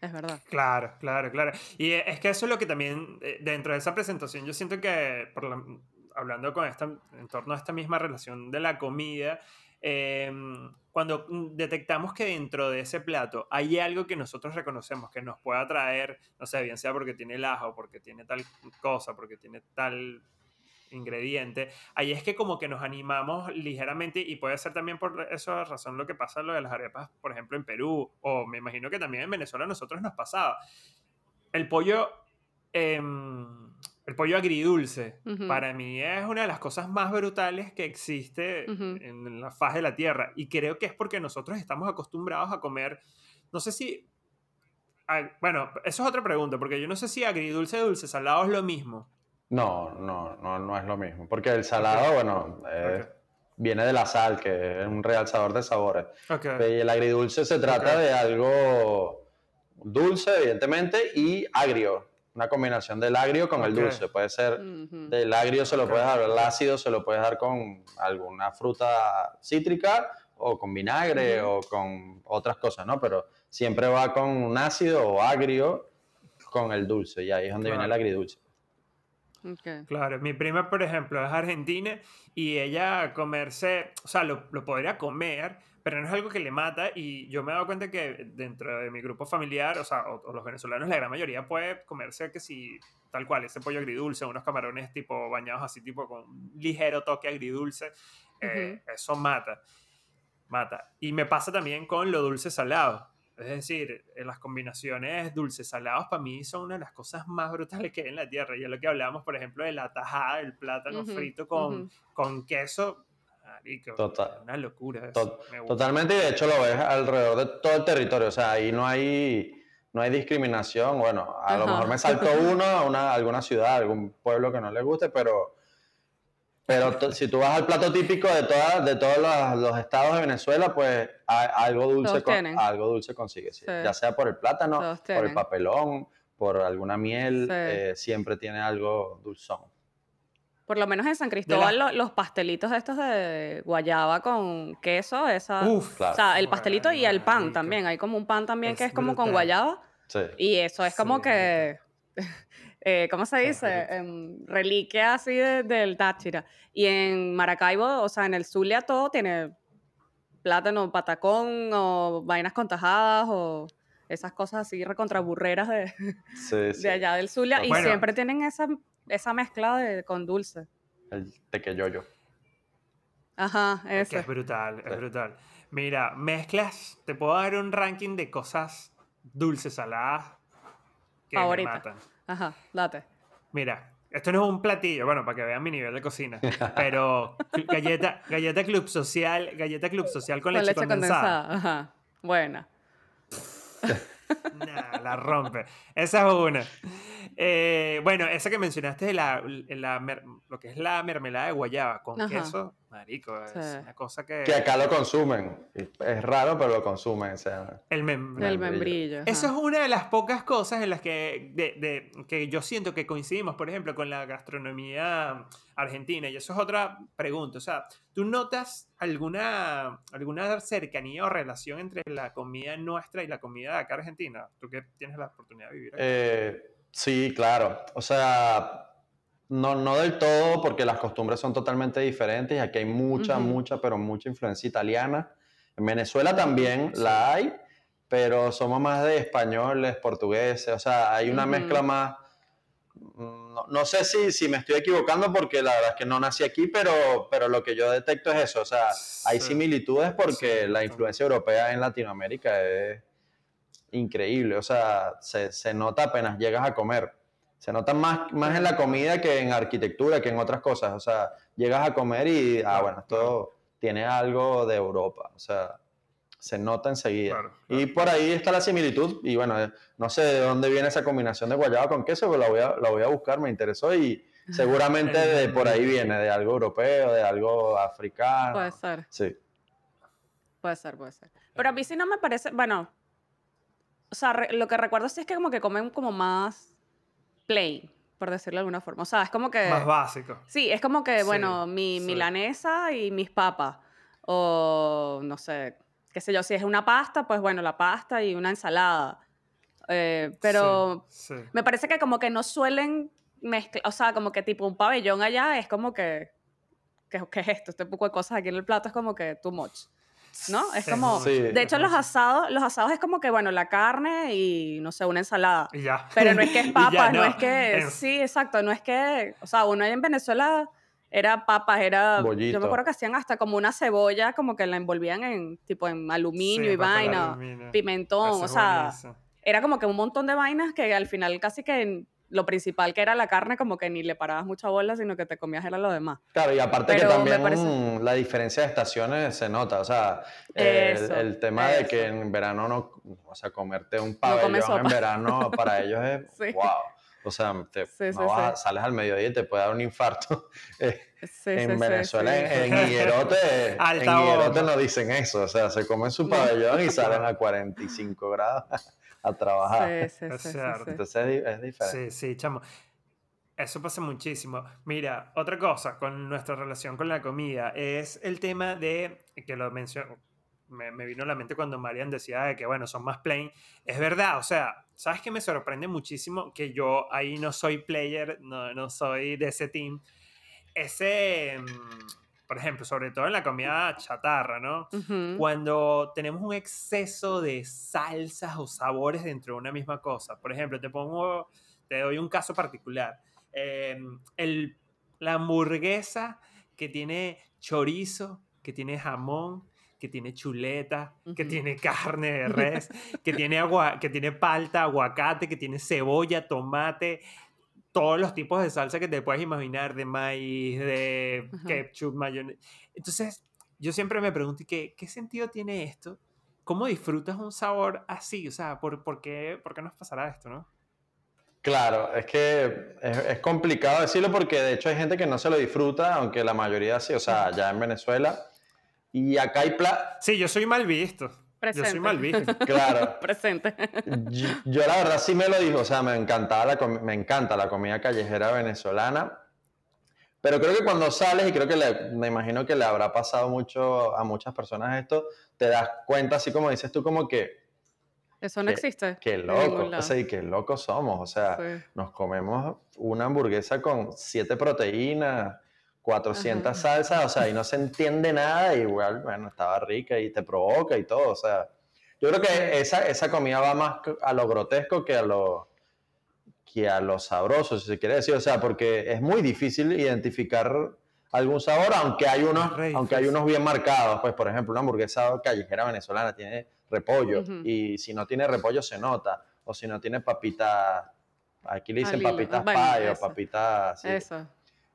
[SPEAKER 2] Es verdad.
[SPEAKER 1] Claro, claro, claro. Y es que eso es lo que también, eh, dentro de esa presentación, yo siento que, por la, hablando con esta, en torno a esta misma relación de la comida, em, cuando detectamos que dentro de ese plato hay algo que nosotros reconocemos que nos puede atraer, no sé, bien sea porque tiene el ajo, porque tiene tal cosa, porque tiene tal ingrediente, ahí es que como que nos animamos ligeramente y puede ser también por esa razón lo que pasa lo de las arepas, por ejemplo, en Perú, o me imagino que también en Venezuela a nosotros nos pasaba. El pollo... Eh, el pollo agridulce, para mí es una de las cosas más brutales que existe en la faz de la tierra. Y creo que es porque nosotros estamos acostumbrados a comer, no sé si, bueno, eso es otra pregunta, porque yo no sé si agridulce, dulce, salado es lo mismo.
[SPEAKER 3] No, no, no, no es lo mismo, porque el salado, bueno, viene de la sal, que es un realzador de sabores. Y el agridulce se trata de algo dulce, evidentemente, y agrio. Una combinación del agrio con el dulce. Puede ser del agrio se lo puedes dar, el ácido se lo puedes dar con alguna fruta cítrica o con vinagre o con otras cosas, ¿no? Pero siempre va con un ácido o agrio con el dulce y ahí es donde viene el agridulce.
[SPEAKER 1] Claro, mi prima, por ejemplo, es argentina y ella comerse, o sea, lo, lo, podría comer, pero no es algo que le mata y yo me he dado cuenta que dentro de mi grupo familiar, o sea, o, los venezolanos, la gran mayoría puede comerse que si, tal cual, ese pollo agridulce, unos camarones tipo bañados así, tipo con un ligero toque agridulce, eh, eso mata, mata. Y me pasa también con lo dulce salado. Es decir, en las combinaciones dulces salados para mí son una de las cosas más brutales que hay en la tierra. Y es lo que hablábamos, por ejemplo, de la tajada del plátano frito con, con queso. Total. Una locura.
[SPEAKER 3] totalmente, y de hecho lo ves alrededor de todo el territorio. O sea, ahí no hay, no hay discriminación. Bueno, a lo mejor me saltó uno a una, alguna ciudad, algún pueblo que no le guste, pero pero si tú vas al plato típico de, todas, de todos los, estados de Venezuela, pues algo dulce, algo dulce consigues. Ya sea por el plátano, por el papelón, por alguna miel, eh, siempre tiene algo dulzón.
[SPEAKER 2] Por lo menos en San Cristóbal los pastelitos estos de guayaba con queso, esa, o sea, el pastelito y el pan también. Hay como un pan también que es como con guayaba. Y eso es como que eh, ¿cómo se dice? Em, reliquia así del Táchira. Y en Maracaibo, o sea, en el Zulia todo tiene plátano, patacón o vainas con tajadas o esas cosas así recontraburreras de, de allá del Zulia. Pues y siempre tienen esa, esa mezcla de, con dulce.
[SPEAKER 3] El tequeyoyo.
[SPEAKER 2] Ajá, eso.
[SPEAKER 1] Es brutal, es brutal. Mira, mezclas, te puedo dar un ranking de cosas dulces, saladas, que me matan.
[SPEAKER 2] Ajá, date.
[SPEAKER 1] Mira, esto no es un platillo, bueno, para que vean mi nivel de cocina, pero galleta, galleta Club Social, galleta Club Social con, leche, condensada.
[SPEAKER 2] Ajá, buena.
[SPEAKER 1] nah, la rompe. Esa es una. Eh, bueno, esa que mencionaste de la, lo que es la mermelada de guayaba con queso, marico, es una cosa que...
[SPEAKER 3] Que acá lo consumen. Es raro, pero lo consumen.
[SPEAKER 1] el,
[SPEAKER 2] membrillo.
[SPEAKER 1] Eso es una de las pocas cosas en las que, de, que yo siento que coincidimos, por ejemplo, con la gastronomía argentina. Y eso es otra pregunta. O sea, ¿tú notas alguna, alguna cercanía o relación entre la comida nuestra y la comida de acá argentina? Tú que tienes la oportunidad de vivir aquí.
[SPEAKER 3] Eh, Sí, claro. O sea, no, no del todo, porque las costumbres son totalmente diferentes aquí hay mucha, mucha, pero mucha influencia italiana. En Venezuela también la hay, pero somos más de españoles, portugueses, o sea, hay una mezcla más... No, sé si, si, me estoy equivocando porque la verdad es que no nací aquí, pero, pero lo que yo detecto es eso, o sea, hay similitudes porque la influencia europea en Latinoamérica es increíble, o sea, se, nota apenas llegas a comer. Se nota más, más en la comida que en arquitectura, que en otras cosas. O sea, llegas a comer y, ah, bueno, esto tiene algo de Europa. O sea, se nota enseguida. Y por ahí está la similitud. Y bueno, eh, no sé de dónde viene esa combinación de guayaba con queso, pero la voy a, la voy a buscar, me interesó y seguramente de por ahí viene, de algo europeo, de algo africano.
[SPEAKER 2] Puede ser.
[SPEAKER 3] Sí.
[SPEAKER 2] Puede ser, puede ser. Pero a mí sí no me parece, bueno, o sea, lo que recuerdo sí es que como que comen como más plain, por decirlo de alguna forma. O sea, es como que...
[SPEAKER 1] Más básico.
[SPEAKER 2] Sí, es como que, bueno, mi milanesa y mis papas. O, no sé, qué sé yo, si es una pasta, pues bueno, la pasta y una ensalada. Eh, pero me parece que como que no suelen mezclar, o sea, como que tipo un pabellón allá es como que, ¿qué, qué es esto? Este poco de cosas aquí en el plato es como que too much. ¿No? Es como, de hecho los asados, los asados es como que, bueno, la carne y, no sé, una ensalada.
[SPEAKER 1] ya.
[SPEAKER 2] Pero no es que es papas, no. es que, sí, exacto, no es que, o sea, uno ahí en Venezuela era papas, era, yo me acuerdo que hacían hasta como una cebolla, como que la envolvían en, tipo, en aluminio y vaina, pimentón, o sea, era como que un montón de vainas que al final casi que lo principal que era la carne, como que ni le parabas mucha bola, sino que te comías era lo demás.
[SPEAKER 3] Claro, y aparte que también la diferencia de estaciones se nota, o sea, el, tema de que en verano no, o sea, comerte un pabellón en verano para ellos es wow. O sea, te, sales al mediodía y te puede dar un infarto. en Venezuela, en, en Higuerote, en Higuerote no dicen eso. O sea, se comen su pabellón y salen a 45 grados a trabajar.
[SPEAKER 2] Sí, sí, sí,
[SPEAKER 3] Entonces es, diferente.
[SPEAKER 1] Sí, sí, chamo. Eso pasa muchísimo. Mira, otra cosa con nuestra relación con la comida es el tema de, que lo menciono, me, vino a la mente cuando Marian decía que, bueno, son más plain. Es verdad, o sea, ¿sabes que me sorprende muchísimo? Que yo ahí no soy player, no, no soy de ese team. Ese, mm, por ejemplo, sobre todo en la comida chatarra, ¿no? Cuando tenemos un exceso de salsas o sabores dentro de una misma cosa. Por ejemplo, te pongo, te doy un caso particular Em, el, la hamburguesa que tiene chorizo, que tiene jamón, que tiene chuleta, que tiene carne de res, que tiene, agua, que tiene palta, aguacate, que tiene cebolla, tomate, todos los tipos de salsa que te puedes imaginar, de maíz, de ketchup, mayonesa. Entonces, yo siempre me pregunto, ¿qué, ¿qué sentido tiene esto? ¿Cómo disfrutas un sabor así? O sea, ¿por, por, qué, ¿por qué nos pasará esto, no?
[SPEAKER 3] Claro, es que es, complicado decirlo porque de hecho hay gente que no se lo disfruta, aunque la mayoría sí, o sea, ya en Venezuela. Y acá hay pla...
[SPEAKER 1] Sí, yo soy mal visto. Presente. Yo soy mal.
[SPEAKER 3] Claro.
[SPEAKER 2] Presente.
[SPEAKER 3] Yo, la verdad sí me lo digo, o sea, me, encantaba la me encanta la comida callejera venezolana, pero creo que cuando sales, y creo que me imagino que le habrá pasado mucho a muchas personas esto, te das cuenta, así como dices tú, como que
[SPEAKER 2] eso no existe.
[SPEAKER 3] Qué loco, o sea, y qué locos somos. O sea, nos comemos una hamburguesa con siete proteínas, 400 salsas, o sea, y no se entiende nada, igual, bueno, estaba rica y te provoca y todo, o sea. Yo creo que esa, esa comida va más a lo grotesco que a lo, que a lo sabroso, si se quiere decir, o sea, porque es muy difícil identificar algún sabor, aunque hay unos, aunque hay unos bien marcados, pues por ejemplo, una hamburguesa callejera venezolana tiene repollo y si no tiene repollo se nota, o si no tiene papita, aquí le dicen papitas pay o papitas... Eso.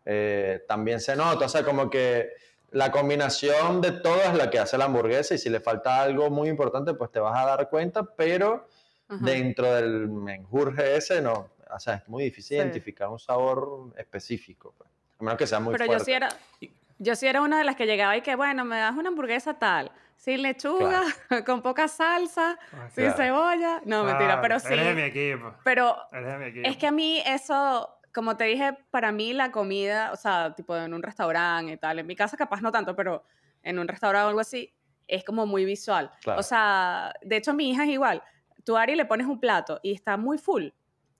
[SPEAKER 3] Eh, también se nota, o sea, como que la combinación de todo es la que hace la hamburguesa y si le falta algo muy importante, pues te vas a dar cuenta, pero dentro del menjurje ese no, o sea, es muy difícil identificar un sabor específico, pues, a menos que sea muy
[SPEAKER 2] pero yo sí era, yo sí era una de las que llegaba y que, bueno, me das una hamburguesa tal sin lechuga, con poca salsa, ah, sin cebolla. No, mentira, pero sí.
[SPEAKER 1] Eres mi equipo.
[SPEAKER 2] Pero es que a mí eso, como te dije, para mí la comida, o sea, tipo en un restaurante y tal, en mi casa capaz no tanto, pero en un restaurante o algo así, es como muy visual. O sea, de hecho mi hija es igual. Tú, Ari, le pones un plato y está muy full,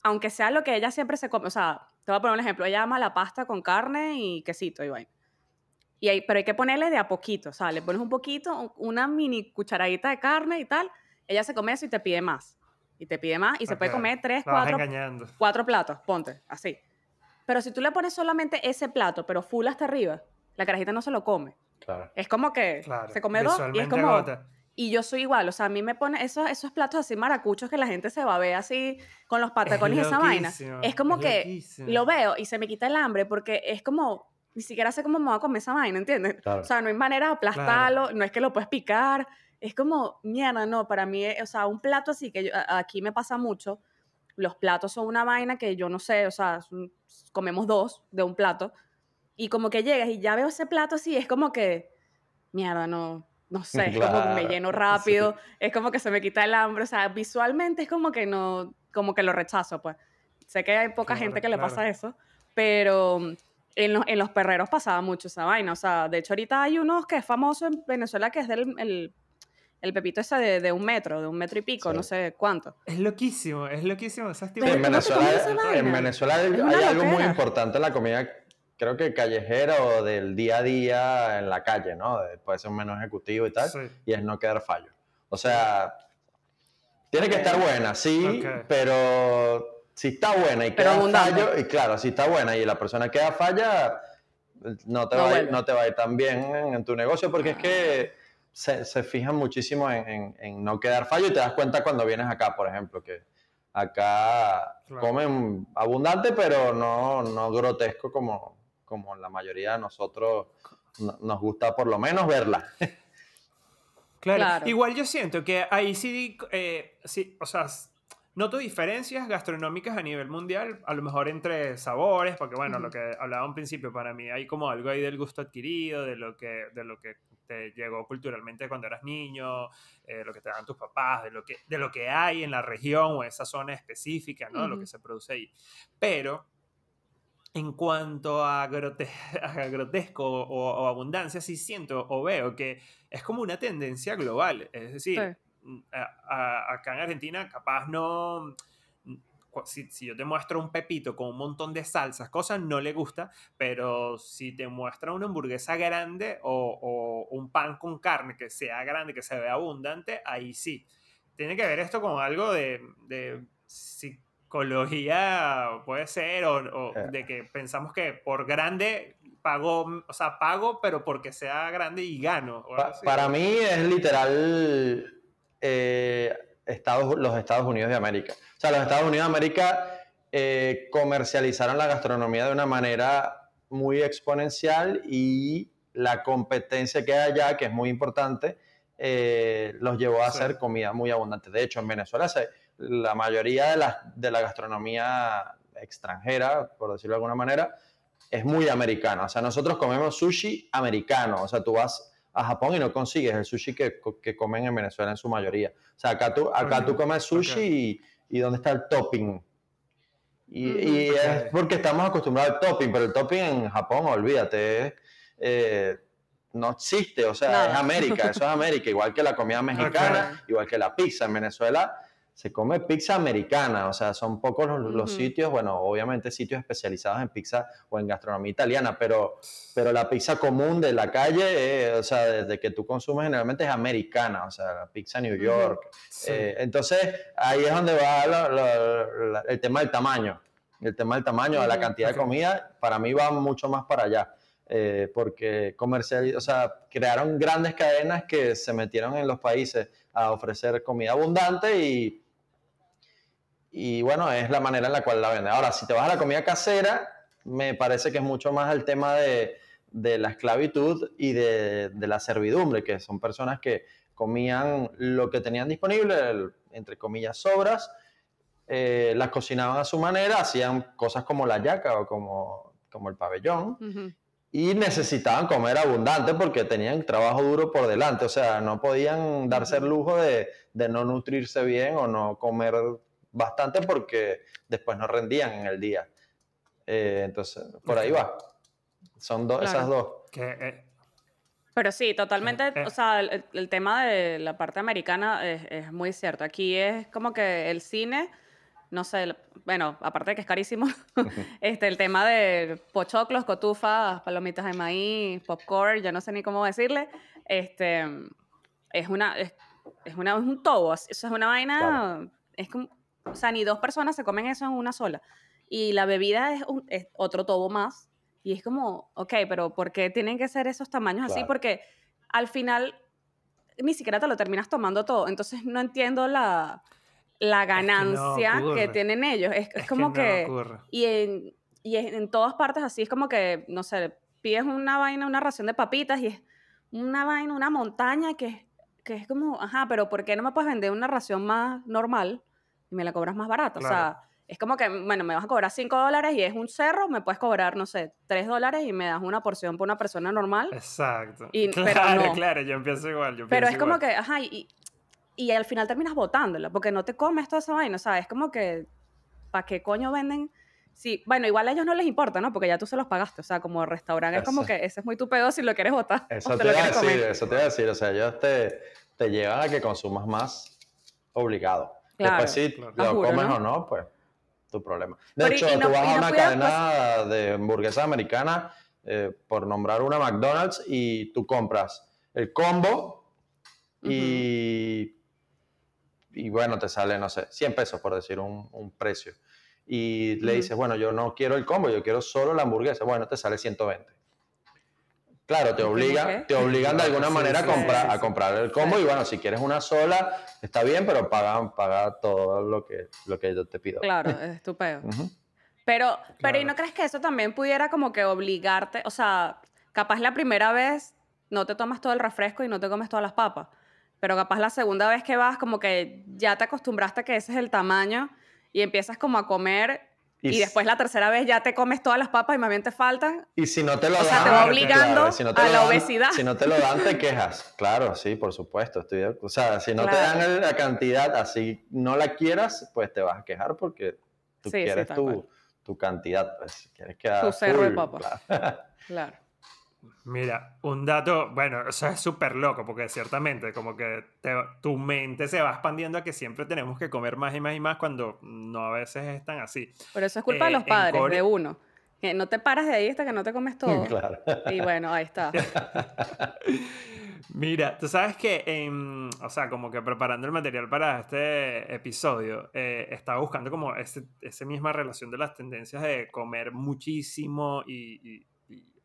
[SPEAKER 2] aunque sea lo que ella siempre se come. O sea, te voy a poner un ejemplo. Ella ama la pasta con carne y quesito y vaina. Y pero hay que ponerle de a poquito, o sea, le pones un poquito, una mini cucharadita de carne y tal, ella se come eso y te pide más. Y te pide más y se puede comer tres, cuatro, cuatro platos, ponte, así. Pero si tú le pones solamente ese plato, pero full hasta arriba, la carajita no se lo come. Claro. Es como que se come dos y es como... Y yo soy igual, o sea, a mí me pone esos, esos platos así maracuchos que la gente se va a ver así con los patacones y esa vaina. Es como que lo veo y se me quita el hambre porque es como, ni siquiera sé cómo me voy a comer esa vaina, ¿entiendes? O sea, no hay manera de aplastarlo, no es que lo puedes picar, es como, mierda, no, para mí, o sea, un plato así que aquí me pasa mucho, los platos son una vaina que yo no sé, o sea, comemos dos de un plato, y como que llegas y ya veo ese plato así, es como que, mierda, no, no sé, es como que me lleno rápido, es como que se me quita el hambre, o sea, visualmente es como que no, como que lo rechazo, pues. Sé que hay poca gente que le pasa eso, pero en, los perreros pasaba mucho esa vaina. O sea, de hecho, ahorita hay unos que es famoso en Venezuela que es del el, pepito ese de, un metro, de un metro y pico, no sé cuánto.
[SPEAKER 1] Es loquísimo, es loquísimo.
[SPEAKER 3] en, Venezuela, en Venezuela hay, algo muy importante en la comida, creo que callejera o del día a día en la calle, ¿no? Puede ser un menú ejecutivo y tal, y es no quedar fallo. O sea, tiene que estar buena, sí, pero si está buena y queda fallo, y claro, si está buena y la persona queda falla, no te, va, a ir, no te va a ir tan bien en, tu negocio porque es que se, se fijan muchísimo en, en, no quedar fallo y te das cuenta cuando vienes acá, por ejemplo, que acá comen abundante, pero no, no grotesco como, como la mayoría de nosotros nos gusta por lo menos verla.
[SPEAKER 1] Claro. Igual yo siento que ahí sí, eh, sí o sea, noto diferencias gastronómicas a nivel mundial, a lo mejor entre sabores, porque bueno, lo que hablaba un principio, para mí hay como algo ahí del gusto adquirido, de lo que, de lo que te llegó culturalmente cuando eras niño, eh, lo que te dan tus papás, de lo, que, de lo que hay en la región o esa zona específica, ¿no? Lo que se produce ahí. Pero en cuanto a, grotesco o, abundancia, sí siento o veo que es como una tendencia global. Es decir, mm, acá en Argentina capaz no... Mm, si, yo te muestro un pepito con un montón de salsas, cosas no le gusta, pero si te muestra una hamburguesa grande o, un pan con carne que sea grande, que se vea abundante, ahí sí. Tiene que ver esto con algo de, de psicología puede ser, o, eh. de que pensamos que por grande pago, o sea, pago, pero porque sea grande y gano.
[SPEAKER 3] para mí es literal eh, Estados, los Estados Unidos de América. O sea, los Estados Unidos de América eh, comercializaron la gastronomía de una manera muy exponencial y la competencia que hay allá, que es muy importante, los llevó a hacer comida muy abundante. De hecho, en Venezuela se, la mayoría de la, de la gastronomía extranjera, por decirlo de alguna manera, es muy americana. O sea, nosotros comemos sushi americano. O sea, tú vas a Japón y no consigues el sushi que, que comen en Venezuela en su mayoría. O sea, acá tú, acá tú comes sushi y, y, ¿dónde está el topping? Y, y es porque estamos acostumbrados al topping, pero el topping en Japón, olvídate, eh, no existe. O sea, es América, eso es América. Igual que la comida mexicana, igual que la pizza en Venezuela se come pizza americana, o sea, son pocos los, sitios, bueno, obviamente sitios especializados en pizza o en gastronomía italiana, pero, pero la pizza común de la calle, eh, o sea, desde que tú consumes generalmente es americana, o sea, la pizza New York. Eh, entonces, ahí es donde va el tema del tamaño. El tema del tamaño, de la cantidad de comida, para mí va mucho más para allá. Eh, porque comercial, o sea, crearon grandes cadenas que se metieron en los países a ofrecer comida abundante y y bueno, es la manera en la cual la vende. Ahora, si te vas a la comida casera, me parece que es mucho más el tema de, de la esclavitud y de, de, la servidumbre, que son personas que comían lo que tenían disponible, entre comillas, sobras, eh, las cocinaban a su manera, hacían cosas como la yaca o como, como el pabellón, y necesitaban comer abundante porque tenían trabajo duro por delante, o sea, no podían darse el lujo de, de no nutrirse bien o no comer bastante porque después no rendían en el día. Eh, entonces, por ahí va. Son dos, esas dos.
[SPEAKER 2] Eh, Pero sí, totalmente, eh, o sea, el, tema de la parte americana es, muy cierto. Aquí es como que el cine, no sé, bueno, aparte de que es carísimo, este, el tema de pochoclos, cotufas, palomitas de maíz, popcorn, ya no sé ni cómo decirle, este, es una, es, una, es un tobo, eso es una vaina, es como, o sea, ni dos personas se comen eso en una sola. Y la bebida es, otro tobo más. Y es como, ok, pero ¿por qué tienen que ser esos tamaños así? Porque al final ni siquiera te lo terminas tomando todo. Entonces no entiendo la, la ganancia que, tienen ellos. Es, como que... y, en, y en todas partes así es como que, no sé, pides una vaina, una ración de papitas y es una vaina, una montaña que, que es como, ajá, pero ¿por qué no me puedes vender una ración más normal? Y me la cobras más barato. O sea, es como que, bueno, me vas a cobrar 5 dólares y es un cerro, me puedes cobrar, no sé, 3 dólares y me das una porción por una persona normal.
[SPEAKER 1] Exacto. Y, claro, claro, yo empiezo igual. Yo
[SPEAKER 2] pero
[SPEAKER 1] es
[SPEAKER 2] como que, ajá, y, y al final terminas botándola, porque no te comes toda esa vaina, o sea, es como que, ¿para qué coño venden? Sí, bueno, igual a ellos no les importa, ¿no? Porque ya tú se los pagaste, o sea, como restaurante es como que ese es muy tu pedo si lo quieres botar.
[SPEAKER 3] Eso te, te iba a decir, eso te iba a decir, o sea, ellos te, te llevan a que consumas más obligado. Después si lo comes o no, pues tu problema. De hecho, tú vas a una cadena de hamburguesas americanas, eh, por nombrar una McDonald's, y tú compras el combo y, y bueno, te sale, no sé, 100 pesos por decir un, un precio. Y le dices, bueno, yo no quiero el combo, yo quiero solo la hamburguesa. Bueno, te sale 120. Claro, te obligan, te obligan de alguna manera a, comprar, a comprar el combo y bueno, si quieres una sola, está bien, pero paga, paga todo lo que, lo que yo te pido.
[SPEAKER 2] Claro, es estupendo. Pero, pero ¿y no crees que eso también pudiera como que obligarte? O sea, capaz la primera vez no te tomas todo el refresco y no te comes todas las papas. pero capaz la segunda vez que vas como que ya te acostumbraste a que ese es el tamaño y empiezas como a comer y, después la tercera vez ya te comes todas las papas y más bien te faltan.
[SPEAKER 3] Y si no te lo
[SPEAKER 2] o
[SPEAKER 3] dan,
[SPEAKER 2] sea, te va obligando a la obesidad.
[SPEAKER 3] Si no te lo dan, te quejas. Claro, sí, por supuesto. Estoy, o sea, si no te dan la cantidad, así no la quieras, pues te vas a quejar porque tú quieres tu, tu, cantidad. Pues, quieres quedar
[SPEAKER 2] tu cerro de papas. claro.
[SPEAKER 1] Mira, un dato, bueno, eso es súper loco, porque ciertamente como que tu mente se va expandiendo a que siempre tenemos que comer más y más y más cuando no a veces es tan así.
[SPEAKER 2] Pero eso es culpa de eh, los padres, de uno. Que no te paras de ahí hasta que no te comes todo.
[SPEAKER 3] Claro.
[SPEAKER 2] Y bueno, ahí está.
[SPEAKER 1] Mira, tú sabes que, o sea, como que preparando el material para este episodio, eh, estaba buscando como esa misma relación de las tendencias de comer muchísimo y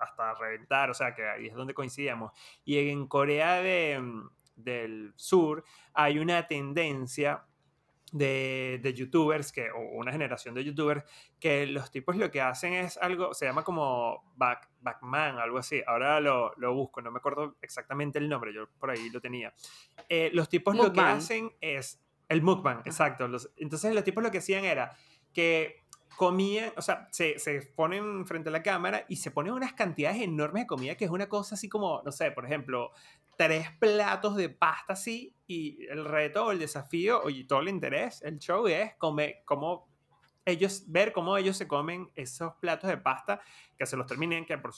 [SPEAKER 1] hasta reventar, o sea que ahí es donde coincidíamos. Y en Corea de, mm, del Sur hay una tendencia de, de, youtubers, que, o una generación de youtubers, que los tipos lo que hacen es algo, se llama como back, Backman, algo así. Ahora lo, lo, busco, no me acuerdo exactamente el nombre, yo por ahí lo tenía. Eh, los tipos lo que hacen es, el mukbang, exacto. Los, entonces los tipos lo que hacían era que comían, o sea, se, se, ponen frente a la cámara y se ponen unas cantidades enormes de comida que es una cosa así como, no sé, por ejemplo, tres platos de pasta así y el reto o el desafío y todo el interés, el show es comer, cómo ellos, ver cómo ellos se comen esos platos de pasta que se los terminen, que por,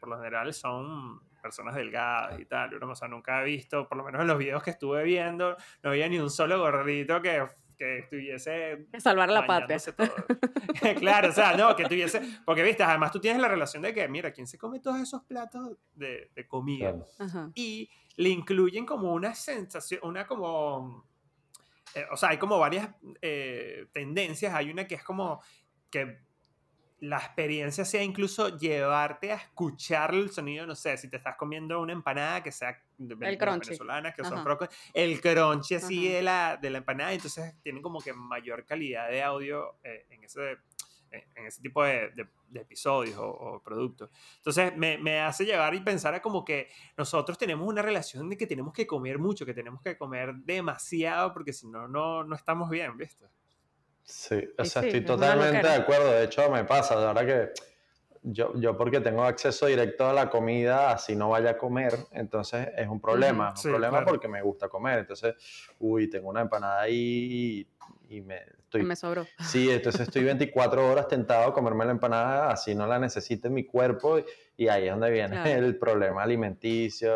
[SPEAKER 1] por lo general son personas delgadas y tal. Uno, o sea, nunca he visto, por lo menos en los videos que estuve viendo, no había ni un solo gordito que que estuviese...
[SPEAKER 2] Salvar la patria.
[SPEAKER 1] claro, o sea, no, que tuviese... Porque, viste, además tú tienes la relación de que, mira, ¿quién se come todos esos platos de, de comida? Y le incluyen como una sensación, una como... Eh, o sea, hay como varias eh, tendencias. Hay una que es como que la experiencia sea incluso llevarte a escuchar el sonido, no sé, si te estás comiendo una empanada que sea
[SPEAKER 2] el crunchy.
[SPEAKER 1] venezolanas, que son el crunchy así de la, de la empanada, entonces tienen como que mayor calidad de audio eh, en, ese, en ese tipo de, de, episodios o, productos. Entonces me, me, hace llevar y pensar a como que nosotros tenemos una relación de que tenemos que comer mucho, que tenemos que comer demasiado, porque si no, no, no estamos bien, ¿viste?
[SPEAKER 3] Sí, o sea, estoy totalmente de acuerdo. De hecho, me pasa, de verdad que yo, yo porque tengo acceso directo a la comida, así no vaya a comer, entonces es un problema. un problema porque me gusta comer. Entonces, uy, tengo una empanada ahí y, me estoy...
[SPEAKER 2] Me sobró.
[SPEAKER 3] Sí, entonces estoy 24 horas tentado a comerme la empanada, así no la necesite mi cuerpo y, ahí es donde viene el problema alimenticio,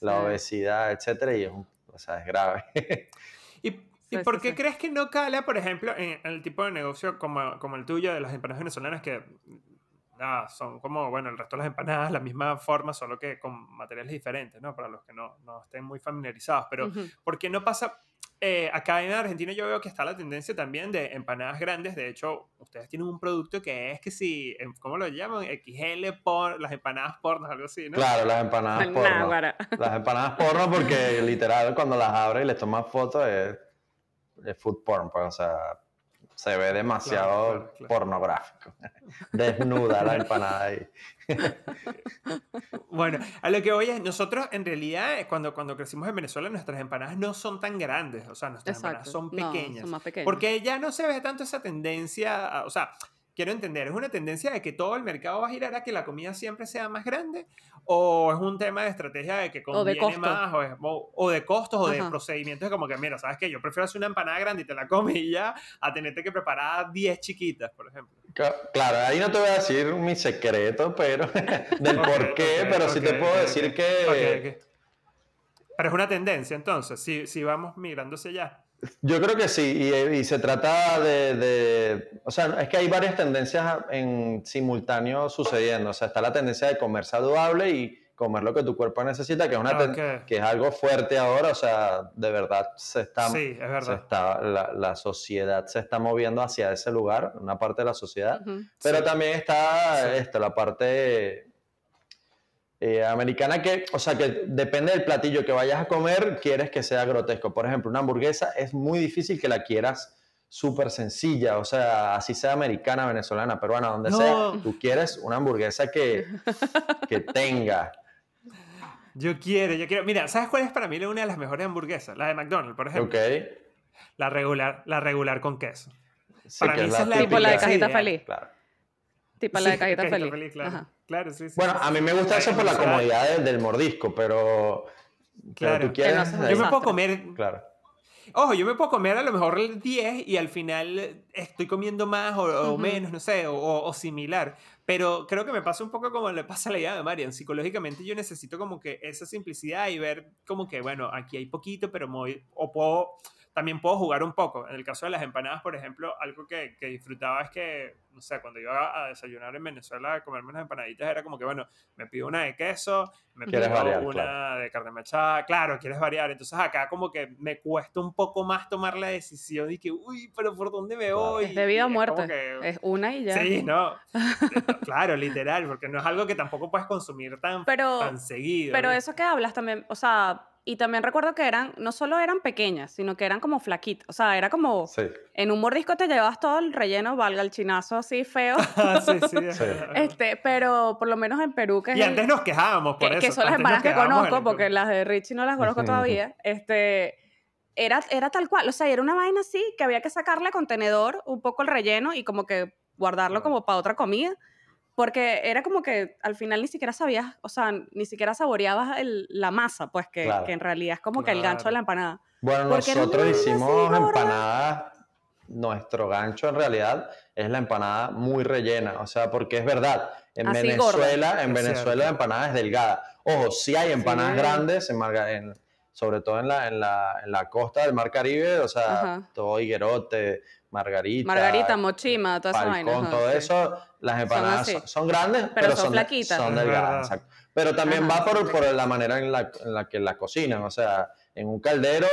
[SPEAKER 3] la obesidad, etcétera, y es, o sea, es grave.
[SPEAKER 1] y ¿Y por qué crees que no cala, por ejemplo, en, el tipo de negocio como, como, el tuyo de las empanadas venezolanas que nada, son como, bueno, el resto de las empanadas, la misma forma, solo que con materiales diferentes, ¿no? Para los que no, no estén muy familiarizados. Pero, ¿por qué no pasa? Eh, acá en Argentina yo veo que está la tendencia también de empanadas grandes. De hecho, ustedes tienen un producto que es que si, em, ¿cómo lo llaman? XL por las empanadas porno, algo así, ¿no?
[SPEAKER 3] Claro, las empanadas porno. Las empanadas porno porque literal cuando las abres y les tomas fotos es food porn, pues, o sea, se ve demasiado pornográfico. Desnuda la empanada ahí.
[SPEAKER 1] bueno, a lo que voy es, nosotros en realidad, eh, cuando, cuando crecimos en Venezuela, nuestras empanadas no son tan grandes, o sea, nuestras empanadas son pequeñas, son más pequeñas. Porque ya no se ve tanto esa tendencia, o sea, quiero entender, ¿es una tendencia de que todo el mercado va a girar a que la comida siempre sea más grande? ¿O es un tema de estrategia de que conviene más? O, de costos o de procedimientos? como que, mira, ¿sabes qué? Yo prefiero hacer una empanada grande y te la comes y ya a tenerte que preparar 10 chiquitas, por ejemplo.
[SPEAKER 3] Claro, ahí no te voy a decir mi secreto, pero del por qué, pero sí te puedo decir que...
[SPEAKER 1] Pero es una tendencia, entonces, si, si vamos migrándose ya.
[SPEAKER 3] Yo creo que sí, y, se trata de, O sea, es que hay varias tendencias en simultáneo sucediendo. O sea, está la tendencia de comer saludable y comer lo que tu cuerpo necesita, que es, una ah, que es algo fuerte ahora. O sea, de verdad se está.
[SPEAKER 1] Sí, es verdad.
[SPEAKER 3] está, la, sociedad se está moviendo hacia ese lugar, una parte de la sociedad. Pero también está esto, la parte eh, americana que, o sea, que depende del platillo que vayas a comer, quieres que sea grotesco. Por ejemplo, una hamburguesa es muy difícil que la quieras súper sencilla, o sea, así sea americana, venezolana, peruana, donde sea, tú quieres una hamburguesa que, que tenga.
[SPEAKER 1] Yo quiero, yo quiero. Mira, ¿sabes cuál es para mí una de las mejores hamburguesas? La de McDonald's, por ejemplo.
[SPEAKER 3] Ok.
[SPEAKER 1] La regular, la regular con queso.
[SPEAKER 3] para mí
[SPEAKER 2] esa es la tipo la de cajita feliz. Claro. Tipo la de cajita, feliz.
[SPEAKER 1] claro. claro. sí, sí.
[SPEAKER 3] Bueno, a mí me gusta eso por la comodidad del, mordisco, pero.
[SPEAKER 1] Claro. tú quieres, yo me puedo comer.
[SPEAKER 3] Claro.
[SPEAKER 1] Ojo, yo me puedo comer a lo mejor el 10 y al final estoy comiendo más o, menos, no sé, o, o, similar. Pero creo que me pasa un poco como le pasa a la idea de Marian. Psicológicamente yo necesito como que esa simplicidad y ver como que, bueno, aquí hay poquito, pero muy, o puedo también puedo jugar un poco. En el caso de las empanadas, por ejemplo, algo que, que disfrutaba es que, no sé, cuando iba a desayunar en Venezuela a comerme unas empanaditas, era como que, bueno, me pido una de queso, me pido una de carne mechada, claro, quieres variar. Entonces acá como que me cuesta un poco más tomar la decisión y que, uy, pero ¿por dónde me voy?
[SPEAKER 2] Es de vida o muerte. Es una y ya.
[SPEAKER 1] Sí, no. claro, literal, porque no es algo que tampoco puedes consumir tan, tan seguido.
[SPEAKER 2] Pero eso que hablas también, o sea y también recuerdo que eran, no solo eran pequeñas, sino que eran como flaquitas. O sea, era como. En un mordisco te llevas todo el relleno, valga el chinazo así feo.
[SPEAKER 1] Ah, sí, sí,
[SPEAKER 2] Este, pero por lo menos en Perú. Que
[SPEAKER 1] y antes nos quejábamos por
[SPEAKER 2] que,
[SPEAKER 1] eso.
[SPEAKER 2] Que son las empanadas que conozco, porque las de Richie no las conozco todavía. Este. Era, era tal cual. O sea, era una vaina así que había que sacarle contenedor un poco el relleno y como que guardarlo como para otra comida. Porque era como que al final ni siquiera sabías, o sea, ni siquiera saboreabas el, la masa, pues que, que, en realidad es como que el gancho de la empanada.
[SPEAKER 3] Bueno, nosotros hicimos empanadas, nuestro gancho en realidad es la empanada muy rellena, o sea, porque es verdad, en Venezuela, en Venezuela la empanada es delgada. Ojo, sí hay empanadas grandes, en, en, sobre todo en la, en, la, en la costa del Mar Caribe, o sea, todo higuerote, margarita.
[SPEAKER 2] Margarita, mochima, toda esa vaina.
[SPEAKER 3] todo eso, las empanadas son, grandes, pero, son, flaquitas. Son delgadas, exacto. Pero también va por, por, la manera en la, en la, que las cocinan, o sea, en un caldero,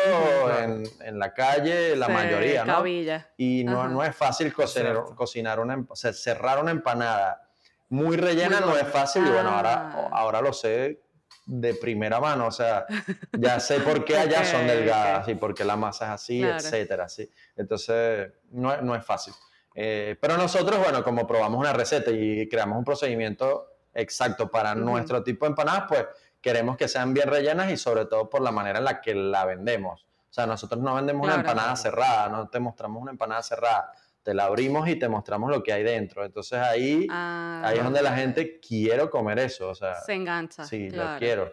[SPEAKER 3] en, en, la calle, la mayoría, ¿no? Y no, no es fácil cocinar, cocinar una, o sea, cerrar una empanada muy rellena no es fácil, y bueno, ahora, ah. ahora lo sé de primera mano, o sea, ya sé por qué allá son delgadas y por qué la masa es así, etcétera, ¿sí? Entonces, no, no es fácil. Eh, pero nosotros, bueno, como probamos una receta y creamos un procedimiento exacto para nuestro tipo de empanadas, pues queremos que sean bien rellenas y sobre todo por la manera en la que la vendemos. O sea, nosotros no vendemos una empanada cerrada, no te mostramos una empanada cerrada te la abrimos y te mostramos lo que hay dentro. Entonces ahí, ah. ahí es donde la gente quiere comer eso. O sea,
[SPEAKER 2] Se engancha.
[SPEAKER 3] Sí, lo quiero.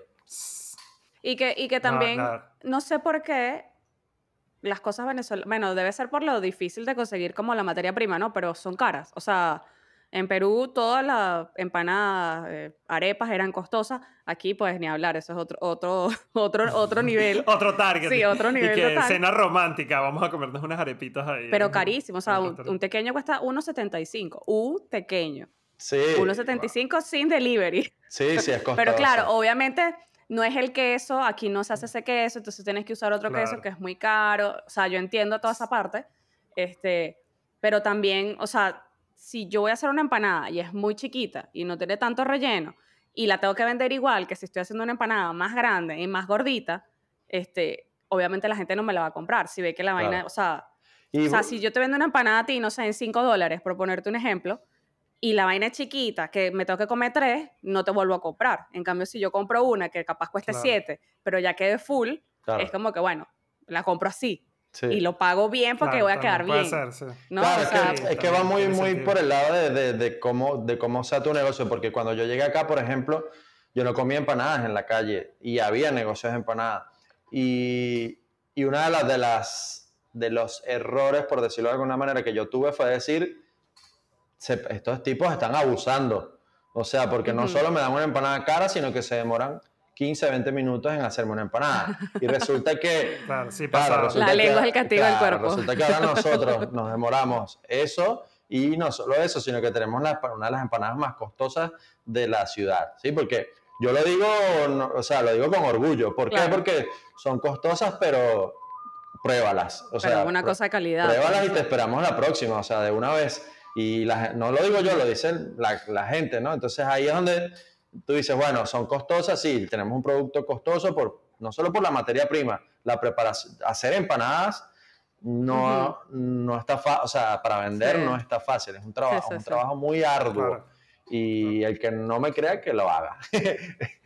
[SPEAKER 2] Y que, y que también, no, sé por qué, las cosas venezolanas, bueno, debe ser por lo difícil de conseguir como la materia prima, ¿no? Pero son caras. O sea, en Perú todas las empanadas, eh, arepas eran costosas. Aquí pues ni hablar, eso es otro otro otro otro nivel.
[SPEAKER 1] otro target.
[SPEAKER 2] Sí, otro nivel.
[SPEAKER 1] Y que cena romántica, vamos a comernos unas arepitas ahí.
[SPEAKER 2] Pero carísimo, o sea, un, pequeño cuesta 1.75, un pequeño.
[SPEAKER 3] Sí.
[SPEAKER 2] 1.75 sin delivery.
[SPEAKER 3] Sí, sí, es costoso.
[SPEAKER 2] Pero claro, obviamente no es el queso, aquí no se hace ese queso, entonces tienes que usar otro queso que es muy caro. O sea, yo entiendo toda esa parte. Este, pero también, o sea, si yo voy a hacer una empanada y es muy chiquita y no tiene tanto relleno y la tengo que vender igual que si estoy haciendo una empanada más grande y más gordita, este, obviamente la gente no me la va a comprar. Si ve que la vaina, o sea, o sea, si yo te vendo una empanada a ti, no sé, en 5 dólares, por ponerte un ejemplo, y la vaina es chiquita, que me tengo que comer tres, no te vuelvo a comprar. En cambio, si yo compro una que capaz cueste 7, pero ya quede full, es como que, bueno, la compro así. Y lo pago bien porque voy a quedar bien.
[SPEAKER 3] Claro, es, que, va muy, muy por el lado de, de, cómo, de cómo sea tu negocio, porque cuando yo llegué acá, por ejemplo, yo no comía empanadas en la calle y había negocios de empanadas. Y, y una de las, de las de los errores, por decirlo de alguna manera, que yo tuve fue decir, estos tipos están abusando. O sea, porque no solo me dan una empanada cara, sino que se demoran 15, 20 minutos en hacerme una empanada. Y resulta que...
[SPEAKER 1] claro, sí,
[SPEAKER 2] la lengua es el castigo del cuerpo.
[SPEAKER 3] Resulta que ahora nosotros nos demoramos eso y no solo eso, sino que tenemos una de las empanadas más costosas de la ciudad, ¿sí? Porque yo lo digo, o sea, lo digo con orgullo. ¿Por qué? Porque son costosas, pero pruébalas. O sea,
[SPEAKER 2] una cosa de calidad.
[SPEAKER 3] Pruébalas y te esperamos la próxima, o sea, de una vez. Y no lo digo yo, lo dice la, la gente, ¿no? Entonces ahí es donde tú dices, bueno, son costosas, sí, tenemos un producto costoso por, no solo por la materia prima, la preparación, hacer empanadas no, no está fácil, o sea, para vender no está fácil, es un trabajo, un trabajo muy arduo. Y el que no me crea, que lo haga.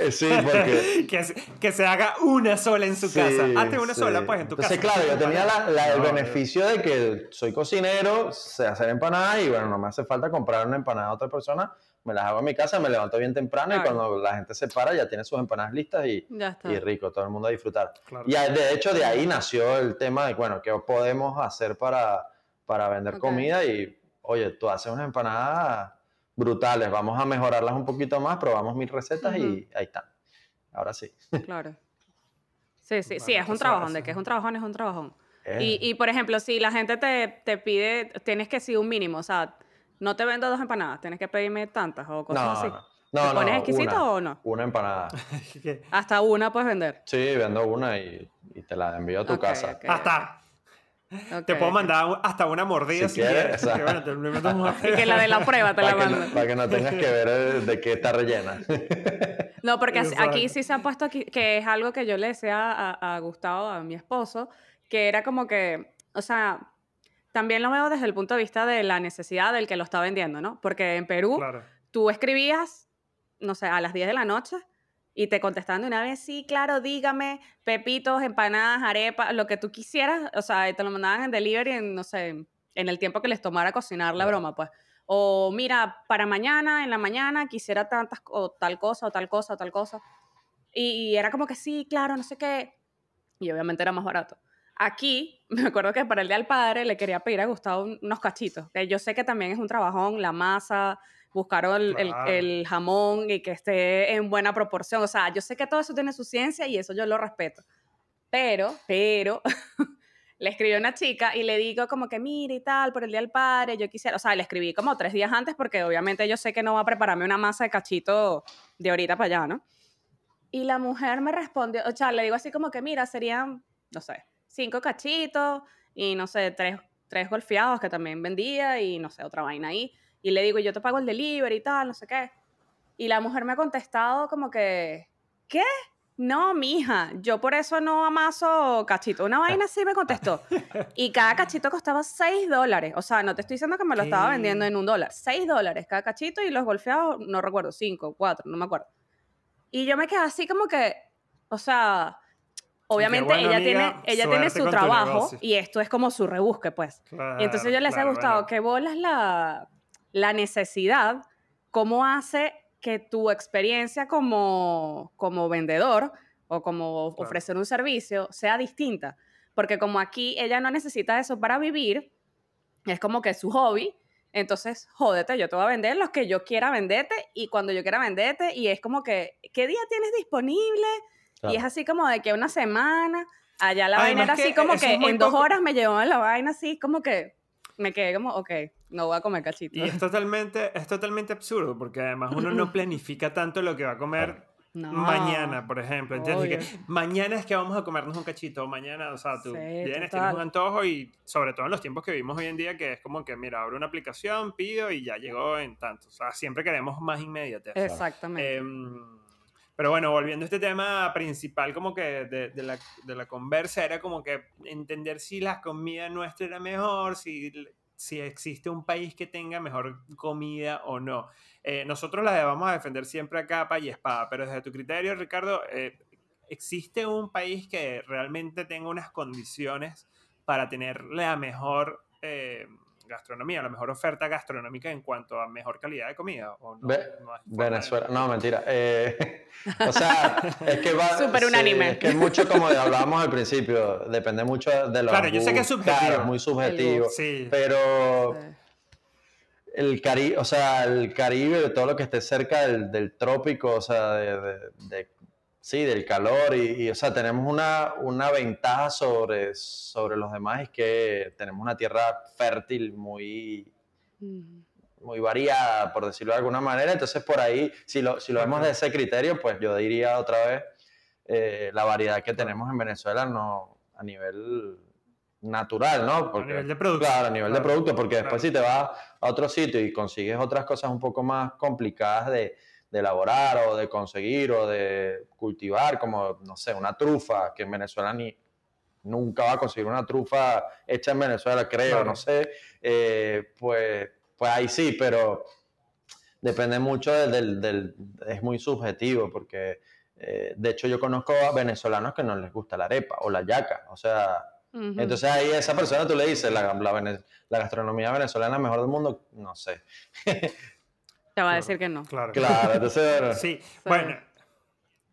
[SPEAKER 3] Eh, sí, porque...
[SPEAKER 1] que, se, haga una sola en su casa. Hazte una sola, pues, en tu casa.
[SPEAKER 3] claro, yo tenía el beneficio de que soy cocinero, sé hacer empanadas y, bueno, no me hace falta comprar una empanada a otra persona. Me las hago en mi casa, me levanto bien temprano y cuando la gente se para ya tiene sus empanadas listas y, y rico, todo el mundo a disfrutar. Y de hecho de ahí nació el tema de, bueno, ¿qué podemos hacer para, para vender comida? Y, oye, tú haces unas empanadas brutales, vamos a mejorarlas un poquito más, probamos mis recetas y ahí están. Ahora sí.
[SPEAKER 2] Claro. Sí, sí, sí, es un trabajón, de que es un trabajón, es un trabajón. Y, y, por ejemplo, si la gente te, te, pide, tienes que seguir un mínimo, o sea, no te vendo dos empanadas, tienes que pedirme tantas o cosas así. No, ¿Te pones exquisito o no?
[SPEAKER 3] Una empanada.
[SPEAKER 2] Hasta una puedes vender.
[SPEAKER 3] Sí, vendo una y, y te la envío a tu casa.
[SPEAKER 1] Hasta. Te puedo mandar hasta una mordida si, quieres.
[SPEAKER 2] y que la de la prueba te la mando.
[SPEAKER 3] para que no tengas que ver de qué está rellena.
[SPEAKER 2] no, porque aquí sí se ha puesto aquí, que es algo que yo le decía a, a Gustavo, a mi esposo, que era como que, o sea, también lo veo desde el punto de vista de la necesidad del que lo está vendiendo, ¿no? Porque en Perú tú escribías, no sé, a las 10 de la noche y te contestaban de una vez, sí, claro, dígame, pepitos, empanadas, arepas, lo que tú quisieras, o sea, te lo mandaban en delivery en, no sé, en el tiempo que les tomara cocinar la broma, pues. O mira, para mañana, en la mañana, quisiera tantas, o tal cosa, o tal cosa, o tal cosa. Y, era como que sí, claro, no sé qué. Y obviamente era más barato. Aquí, me acuerdo que para el Día del Padre le quería pedir a Gustavo unos cachitos. Que yo sé que también es un trabajón, la masa, buscaron el, jamón y que esté en buena proporción. O sea, yo sé que todo eso tiene su ciencia y eso yo lo respeto. Pero, pero, le escribí a una chica y le digo como que, mire y tal, por el Día del Padre, yo quisiera, o sea, le escribí como tres días antes porque obviamente yo sé que no va a prepararme una masa de cachito de ahorita para allá, ¿no? Y la mujer me respondió, o sea, le digo así como que, mira, serían, no sé, cinco cachitos y no sé, tres, tres golfeados que también vendía y no sé, otra vaina ahí. Y le digo, yo te pago el delivery y tal, no sé qué. Y la mujer me ha contestado como que, ¿qué? No, mija, yo por eso no amaso cachito. Una vaina así me contestó. Y cada cachito costaba 6 dólares. O sea, no te estoy diciendo que me lo estaba vendiendo en un dólar. 6 dólares cada cachito y los golfeados, no recuerdo, 5, 4, no me acuerdo. Y yo me quedé así como que, o sea, obviamente ella, tiene, ella tiene su trabajo y esto es como su rebusque, pues. y entonces yo les he gustado que bolas la la necesidad, cómo hace que tu experiencia como, como vendedor o como ofrecer un servicio sea distinta. Porque como aquí ella no necesita eso para vivir, es como que es su hobby, entonces jódete, yo te voy a vender los que yo quiera venderte y cuando yo quiera venderte y es como que, ¿qué día tienes disponible? Y es así como de que una semana, allá la vaina era así como que en dos horas me llevó la vaina así como que me quedé como, ok, no voy a comer cachito.
[SPEAKER 1] Y es totalmente, es totalmente absurdo, porque además uno no planifica tanto lo que va a comer mañana, por ejemplo. ¿Entiendes? Que mañana es que vamos a comernos un cachito, mañana, o sea, tú vienes, tienes un antojo y sobre todo en los tiempos que vivimos hoy en día, que es como que, mira, abro una aplicación, pido y ya llegó en tanto. O sea, siempre queremos más inmediatez.
[SPEAKER 2] Exactamente.
[SPEAKER 1] Em, pero bueno, volviendo a este tema principal como que de, la, de, conversa, era como que entender si la comida nuestra era mejor, si, si existe un país que tenga mejor comida o no. Eh, nosotros la vamos a defender siempre a capa y espada, pero desde tu criterio, Ricardo, eh, ¿existe un país que realmente tenga unas condiciones para tener la mejor... Eh, gastronomía, la mejor oferta gastronómica en cuanto a mejor calidad de comida. ¿o no,
[SPEAKER 3] Venezuela, no, mentira. Eh, o sea, es que va.
[SPEAKER 2] Súper unánime.
[SPEAKER 3] es que es mucho como hablábamos al principio, depende mucho de los.
[SPEAKER 1] Claro, yo sé que es subjetivo.
[SPEAKER 3] muy subjetivo. Sí. Pero. El Caribe, o sea, el Caribe, todo lo que esté cerca del, del trópico, o sea, de, de Sí, del calor y, o sea, tenemos una, una ventaja sobre, sobre los demás, es que tenemos una tierra fértil muy, muy variada, por decirlo de alguna manera. Entonces, por ahí, si lo, si lo vemos de ese criterio, pues yo diría otra vez, eh, la variedad que tenemos en Venezuela no a nivel natural, ¿no?
[SPEAKER 1] Porque, a nivel de producto.
[SPEAKER 3] Claro, a nivel de producto, porque después si te vas a otro sitio y consigues otras cosas un poco más complicadas de de elaborar o de conseguir o de cultivar, como, no sé, una trufa, que en Venezuela ni nunca va a conseguir una trufa hecha en Venezuela, creo, no sé, eh, pues, pues ahí sí, pero depende mucho del, del, es muy subjetivo porque eh, de hecho yo conozco a venezolanos que no les gusta la arepa o la yaca, o sea, entonces ahí a esa persona tú le dices, la, la, gastronomía venezolana mejor del mundo, no sé.
[SPEAKER 2] Te va a decir que no.
[SPEAKER 1] Claro,
[SPEAKER 3] claro entonces...
[SPEAKER 1] Sí, bueno,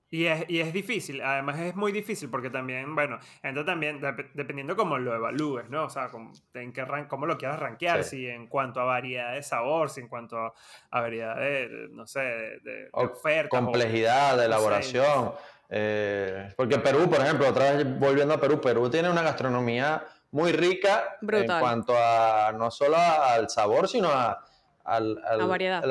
[SPEAKER 1] y es, y es difícil, además es muy difícil porque también, bueno, entra también dependiendo cómo lo evalúes, ¿no? O sea, cómo, en qué cómo lo quieras rankear, si en cuanto a variedad de sabor, si en cuanto a, variedad de, no sé, de, oferta.
[SPEAKER 3] Complejidad de elaboración. Eh, porque Perú, por ejemplo, otra vez volviendo a Perú, Perú tiene una gastronomía muy rica en cuanto a no solo al sabor, sino a la,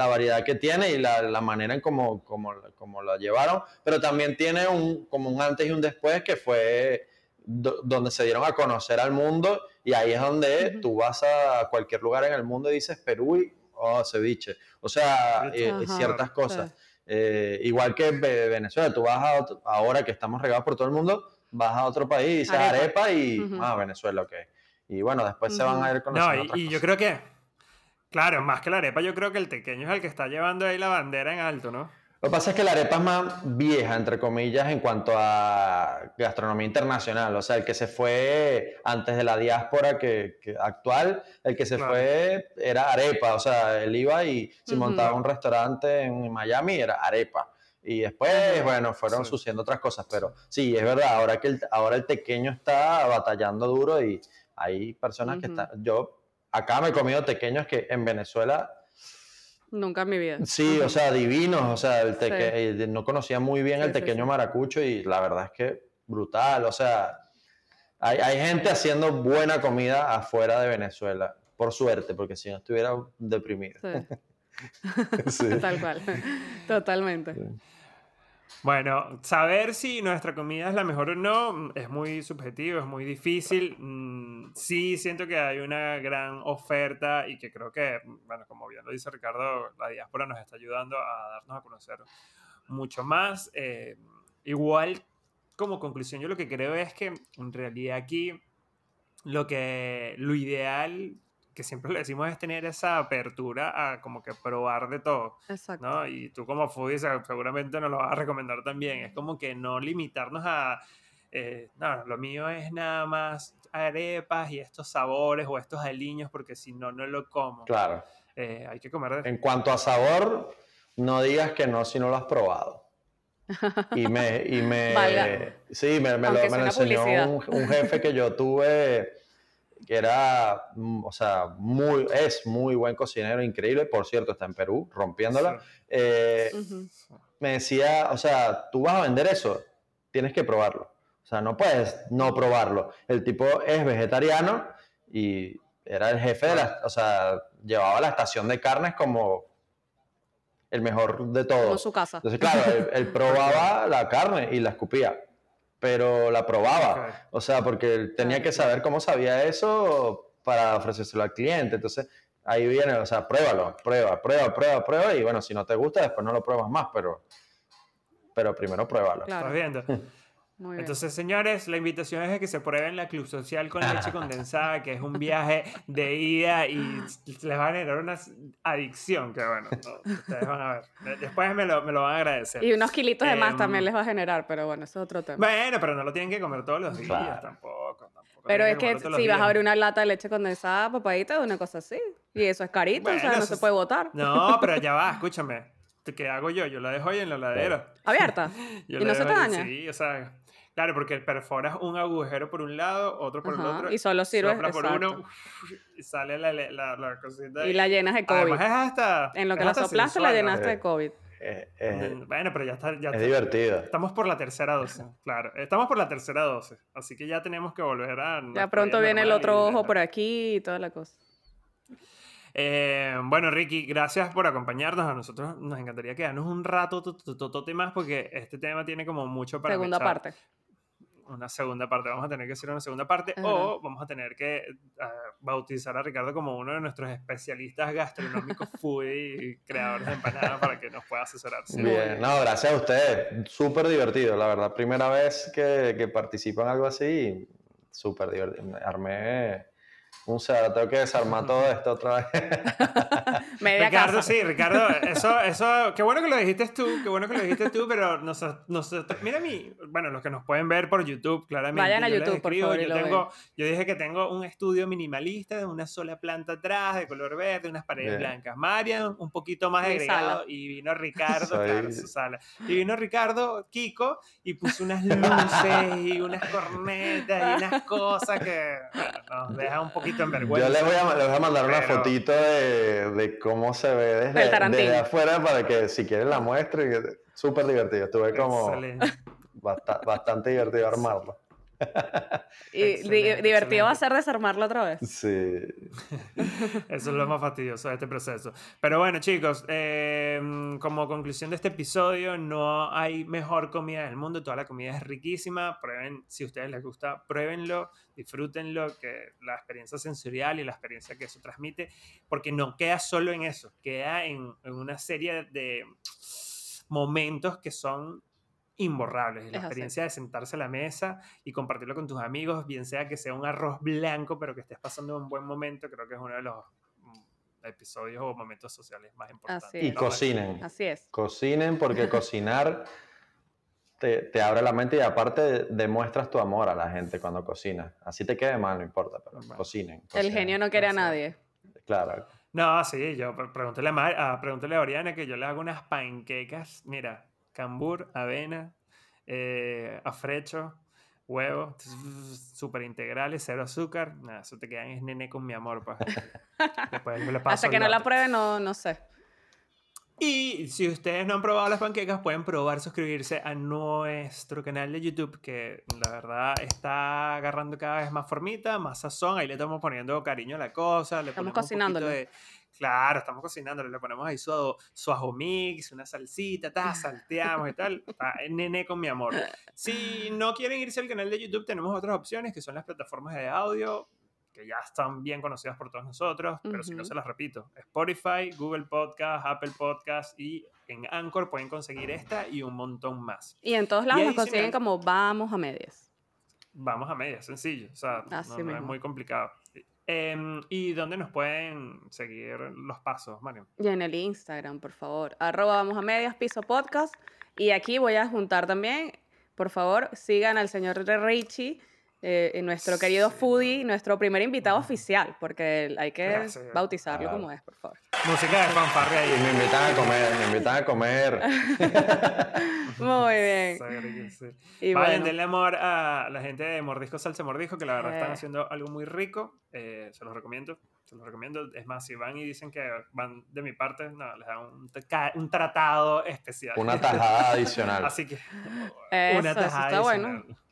[SPEAKER 3] variedad. que tiene y la, manera en cómo, como, la llevaron, pero también tiene un, como un antes y un después que fue donde se dieron a conocer al mundo y ahí es donde tú vas a cualquier lugar en el mundo y dices Perú y oh, ceviche, o sea, eh, ciertas cosas. Eh, igual que Venezuela, tú vas a ahora que estamos regados por todo el mundo, vas a otro país y dices arepa, y, ah, Venezuela, ok. Y bueno, después se van a ir conociendo
[SPEAKER 1] No, y, y yo creo que Claro, más que la arepa, yo creo que el tequeño es el que está llevando ahí la bandera en alto, ¿no?
[SPEAKER 3] Lo que pasa es que la arepa es más vieja, entre comillas, en cuanto a gastronomía internacional. O sea, el que se fue antes de la diáspora que, actual, el que se fue era arepa. O sea, él iba y si montaba un restaurante en Miami era arepa. Y después, bueno, fueron sucediendo otras cosas. Pero sí, es verdad, ahora que el, ahora el tequeño está batallando duro y hay personas que están... Yo acá me he comido pequeños que en Venezuela...
[SPEAKER 2] Nunca en mi vida.
[SPEAKER 3] Sí, o sea, divinos, o sea, el eh, no conocía muy bien el pequeño maracucho y la verdad es que brutal, o sea, hay, hay, gente haciendo buena comida afuera de Venezuela, por suerte, porque si no estuviera deprimido.
[SPEAKER 2] Sí. Tal cual, totalmente.
[SPEAKER 1] Bueno, saber si nuestra comida es la mejor o no es muy subjetivo, es muy difícil. Mm, sí, siento que hay una gran oferta y que creo que, bueno, como bien lo dice Ricardo, la diáspora nos está ayudando a darnos a conocer mucho más. Eh, igual, como conclusión, yo lo que creo es que en realidad aquí lo que lo ideal que siempre le decimos es tener esa apertura a como que probar de todo. Exacto. ¿no? Y tú como foodie seguramente nos lo vas a recomendar también. Es como que no limitarnos a, eh, no, lo mío es nada más arepas y estos sabores o estos aliños porque si no, no lo como.
[SPEAKER 3] Claro.
[SPEAKER 1] Eh, hay que comer
[SPEAKER 3] En cuanto a sabor, no digas que no si no lo has probado. Y me, y me sí, me, me lo, me enseñó un, un jefe que yo tuve que era, mm, o sea, muy, es muy buen cocinero, increíble, por cierto, está en Perú, rompiéndola. Eh, me decía, o sea, tú vas a vender eso, tienes que probarlo. O sea, no puedes no probarlo. El tipo es vegetariano y era el jefe de la, o sea, llevaba la estación de carnes como el mejor de todos. Como
[SPEAKER 2] su casa.
[SPEAKER 3] Entonces, claro, él probaba la carne y la escupía pero la probaba. O sea, porque tenía que saber cómo sabía eso para ofrecérselo al cliente. Entonces, ahí viene, o sea, pruébalo, prueba, prueba, prueba, prueba. Y bueno, si no te gusta, después no lo pruebas más, pero, pero primero pruébalo.
[SPEAKER 1] Claro. Estás viendo. Entonces, señores, la invitación es a que se prueben la Club Social con leche condensada, que es un viaje de ida y les va a generar una adicción, que bueno, ustedes van a ver. Después me lo, me lo, van a agradecer.
[SPEAKER 2] Y unos kilitos de más em, también les va a generar, pero bueno, eso es otro tema.
[SPEAKER 1] Bueno, pero no lo tienen que comer todos los días tampoco,
[SPEAKER 2] Pero es que, si vas a abrir una lata de leche condensada, papadita, una cosa así. Y eso es carito, o sea, no se puede botar.
[SPEAKER 1] No, pero ya va, escúchame. ¿Qué hago yo? Yo la dejo ahí en la ladera.
[SPEAKER 2] ¿Abierta? ¿Y no se te daña?
[SPEAKER 1] Sí, o sea Claro, porque perforas un agujero por un lado, otro por el otro.
[SPEAKER 2] Y solo sirve
[SPEAKER 1] por uno y sale la, la, la cosita.
[SPEAKER 2] Y la llenas de COVID.
[SPEAKER 1] Además es hasta.
[SPEAKER 2] En lo que la soplaste, la llenaste de COVID.
[SPEAKER 3] Eh, eh,
[SPEAKER 1] bueno, pero ya está. Ya
[SPEAKER 3] es divertido.
[SPEAKER 1] Estamos por la tercera dosis, claro. Estamos por la tercera dosis. Así que ya tenemos que volver a.
[SPEAKER 2] Ya pronto viene el otro ojo por aquí y toda la cosa.
[SPEAKER 1] Eh, bueno, Ricky, gracias por acompañarnos. A nosotros nos encantaría quedarnos un rato más porque este tema tiene como mucho para
[SPEAKER 2] Segunda parte
[SPEAKER 1] una segunda parte, vamos a tener que hacer una segunda parte o vamos a tener que ah, bautizar a Ricardo como uno de nuestros especialistas gastronómicos foodie y creadores de empanadas para que nos pueda asesorar.
[SPEAKER 3] Bien, no, gracias a ustedes, súper divertido, la verdad, primera vez que, que participo en algo así, súper divertido, armé un cero, tengo que desarmar todo esto otra vez.
[SPEAKER 1] Ricardo, sí, Ricardo, eso, eso, qué bueno que lo dijiste tú, qué bueno que lo dijiste tú, pero nosotros, nosotros mira mí, bueno, los que nos pueden ver por YouTube, claramente.
[SPEAKER 2] Vayan a YouTube, por favor.
[SPEAKER 1] Yo, tengo, yo dije que tengo un estudio minimalista de una sola planta atrás, de color verde, unas paredes blancas. Marian, un poquito más agregado, y vino Ricardo, claro, su sala. Y vino Ricardo, Kiko, y puso unas luces y unas cornetas y unas cosas que nos deja un poquito en vergüenza.
[SPEAKER 3] Yo les voy a, les voy a mandar una fotito de, de, cómo se ve desde, desde, afuera para que si quieren la muestre. Súper divertido. Estuve como bastante divertido armarlo.
[SPEAKER 2] y divertido va a ser desarmarlo otra vez.
[SPEAKER 3] Sí.
[SPEAKER 1] Eso es lo más fastidioso de este proceso. Pero bueno, chicos, em, como conclusión de este episodio, no hay mejor comida del mundo. Toda la comida es riquísima. Prueben, si a ustedes les gusta, pruébenlo, disfrútenlo, que la experiencia sensorial y la experiencia que eso transmite, porque no queda solo en eso, queda en, en una serie de momentos que son imborrables. La experiencia de sentarse a la mesa y compartirlo con tus amigos, bien sea que sea un arroz blanco, pero que estés pasando un buen momento, creo que es uno de los mm, episodios o momentos sociales más importantes.
[SPEAKER 3] Y cocinen.
[SPEAKER 2] Así es.
[SPEAKER 3] Cocinen porque cocinar te, te, abre la mente y aparte demuestras tu amor a la gente cuando cocinas. Así te quede mal, no importa, pero cocinen,
[SPEAKER 2] El genio no quiere a nadie.
[SPEAKER 3] Claro.
[SPEAKER 1] No, sí, yo pregúntale a, pregúntale a Oriana que yo le hago unas panquecas, mira, cambur, avena, eh, afrecho, huevo, súper integrales, cero azúcar. Nada, eso te quedan es nene con mi amor, pa.
[SPEAKER 2] Hasta que no la pruebe, no, no sé.
[SPEAKER 1] Y si ustedes no han probado las panquecas, pueden probar suscribirse a nuestro canal de YouTube, que la verdad está agarrando cada vez más formita, más sazón. Ahí le estamos poniendo cariño a la cosa. Le
[SPEAKER 2] estamos cocinando. De,
[SPEAKER 1] Claro, estamos cocinando, le ponemos ahí su, su ajo mix, una salsita, ta, salteamos y tal. nene con mi amor. Si no quieren irse al canal de YouTube, tenemos otras opciones que son las plataformas de audio que ya están bien conocidas por todos nosotros, pero si no se las repito, Spotify, Google Podcast, Apple Podcast y en Anchor pueden conseguir esta y un montón más.
[SPEAKER 2] Y en todos lados nos consiguen como vamos a medias.
[SPEAKER 1] Vamos a medias, sencillo, o sea, no es muy complicado. Em, ¿Y dónde nos pueden seguir los pasos, Mario?
[SPEAKER 2] Y en el Instagram, por favor. Arroba vamos a medias, piso podcast. Y aquí voy a juntar también, por favor, sigan al señor Richie eh, nuestro querido foodie, nuestro primer invitado oficial, porque hay que bautizarlo como es, por favor.
[SPEAKER 1] Música de fanfarria ahí.
[SPEAKER 3] me invitan a comer, me invitan a comer.
[SPEAKER 2] Muy bien.
[SPEAKER 1] Y Vayan, denle amor a la gente de Mordisco Salsa Mordisco, que la verdad están eh. haciendo algo muy rico. Eh, se los recomiendo. Se los recomiendo. Es más, si van y dicen que van de mi parte, no, les dan un, un tratado especial.
[SPEAKER 3] Una tajada adicional.
[SPEAKER 1] Así que.
[SPEAKER 2] una tajada está adicional. bueno.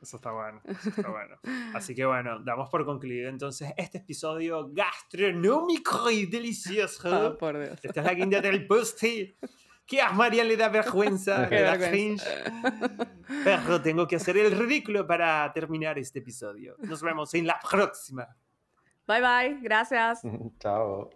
[SPEAKER 1] Eso está bueno, eso está bueno. Así que bueno, damos por concluido entonces este episodio gastronómico y delicioso.
[SPEAKER 2] Oh, por Dios.
[SPEAKER 1] Esta es la guinda del postre. Que a María le da vergüenza, le da cringe. Pero tengo que hacer el ridículo para terminar este episodio. Nos vemos en la próxima.
[SPEAKER 2] Bye bye, gracias.
[SPEAKER 3] Chao.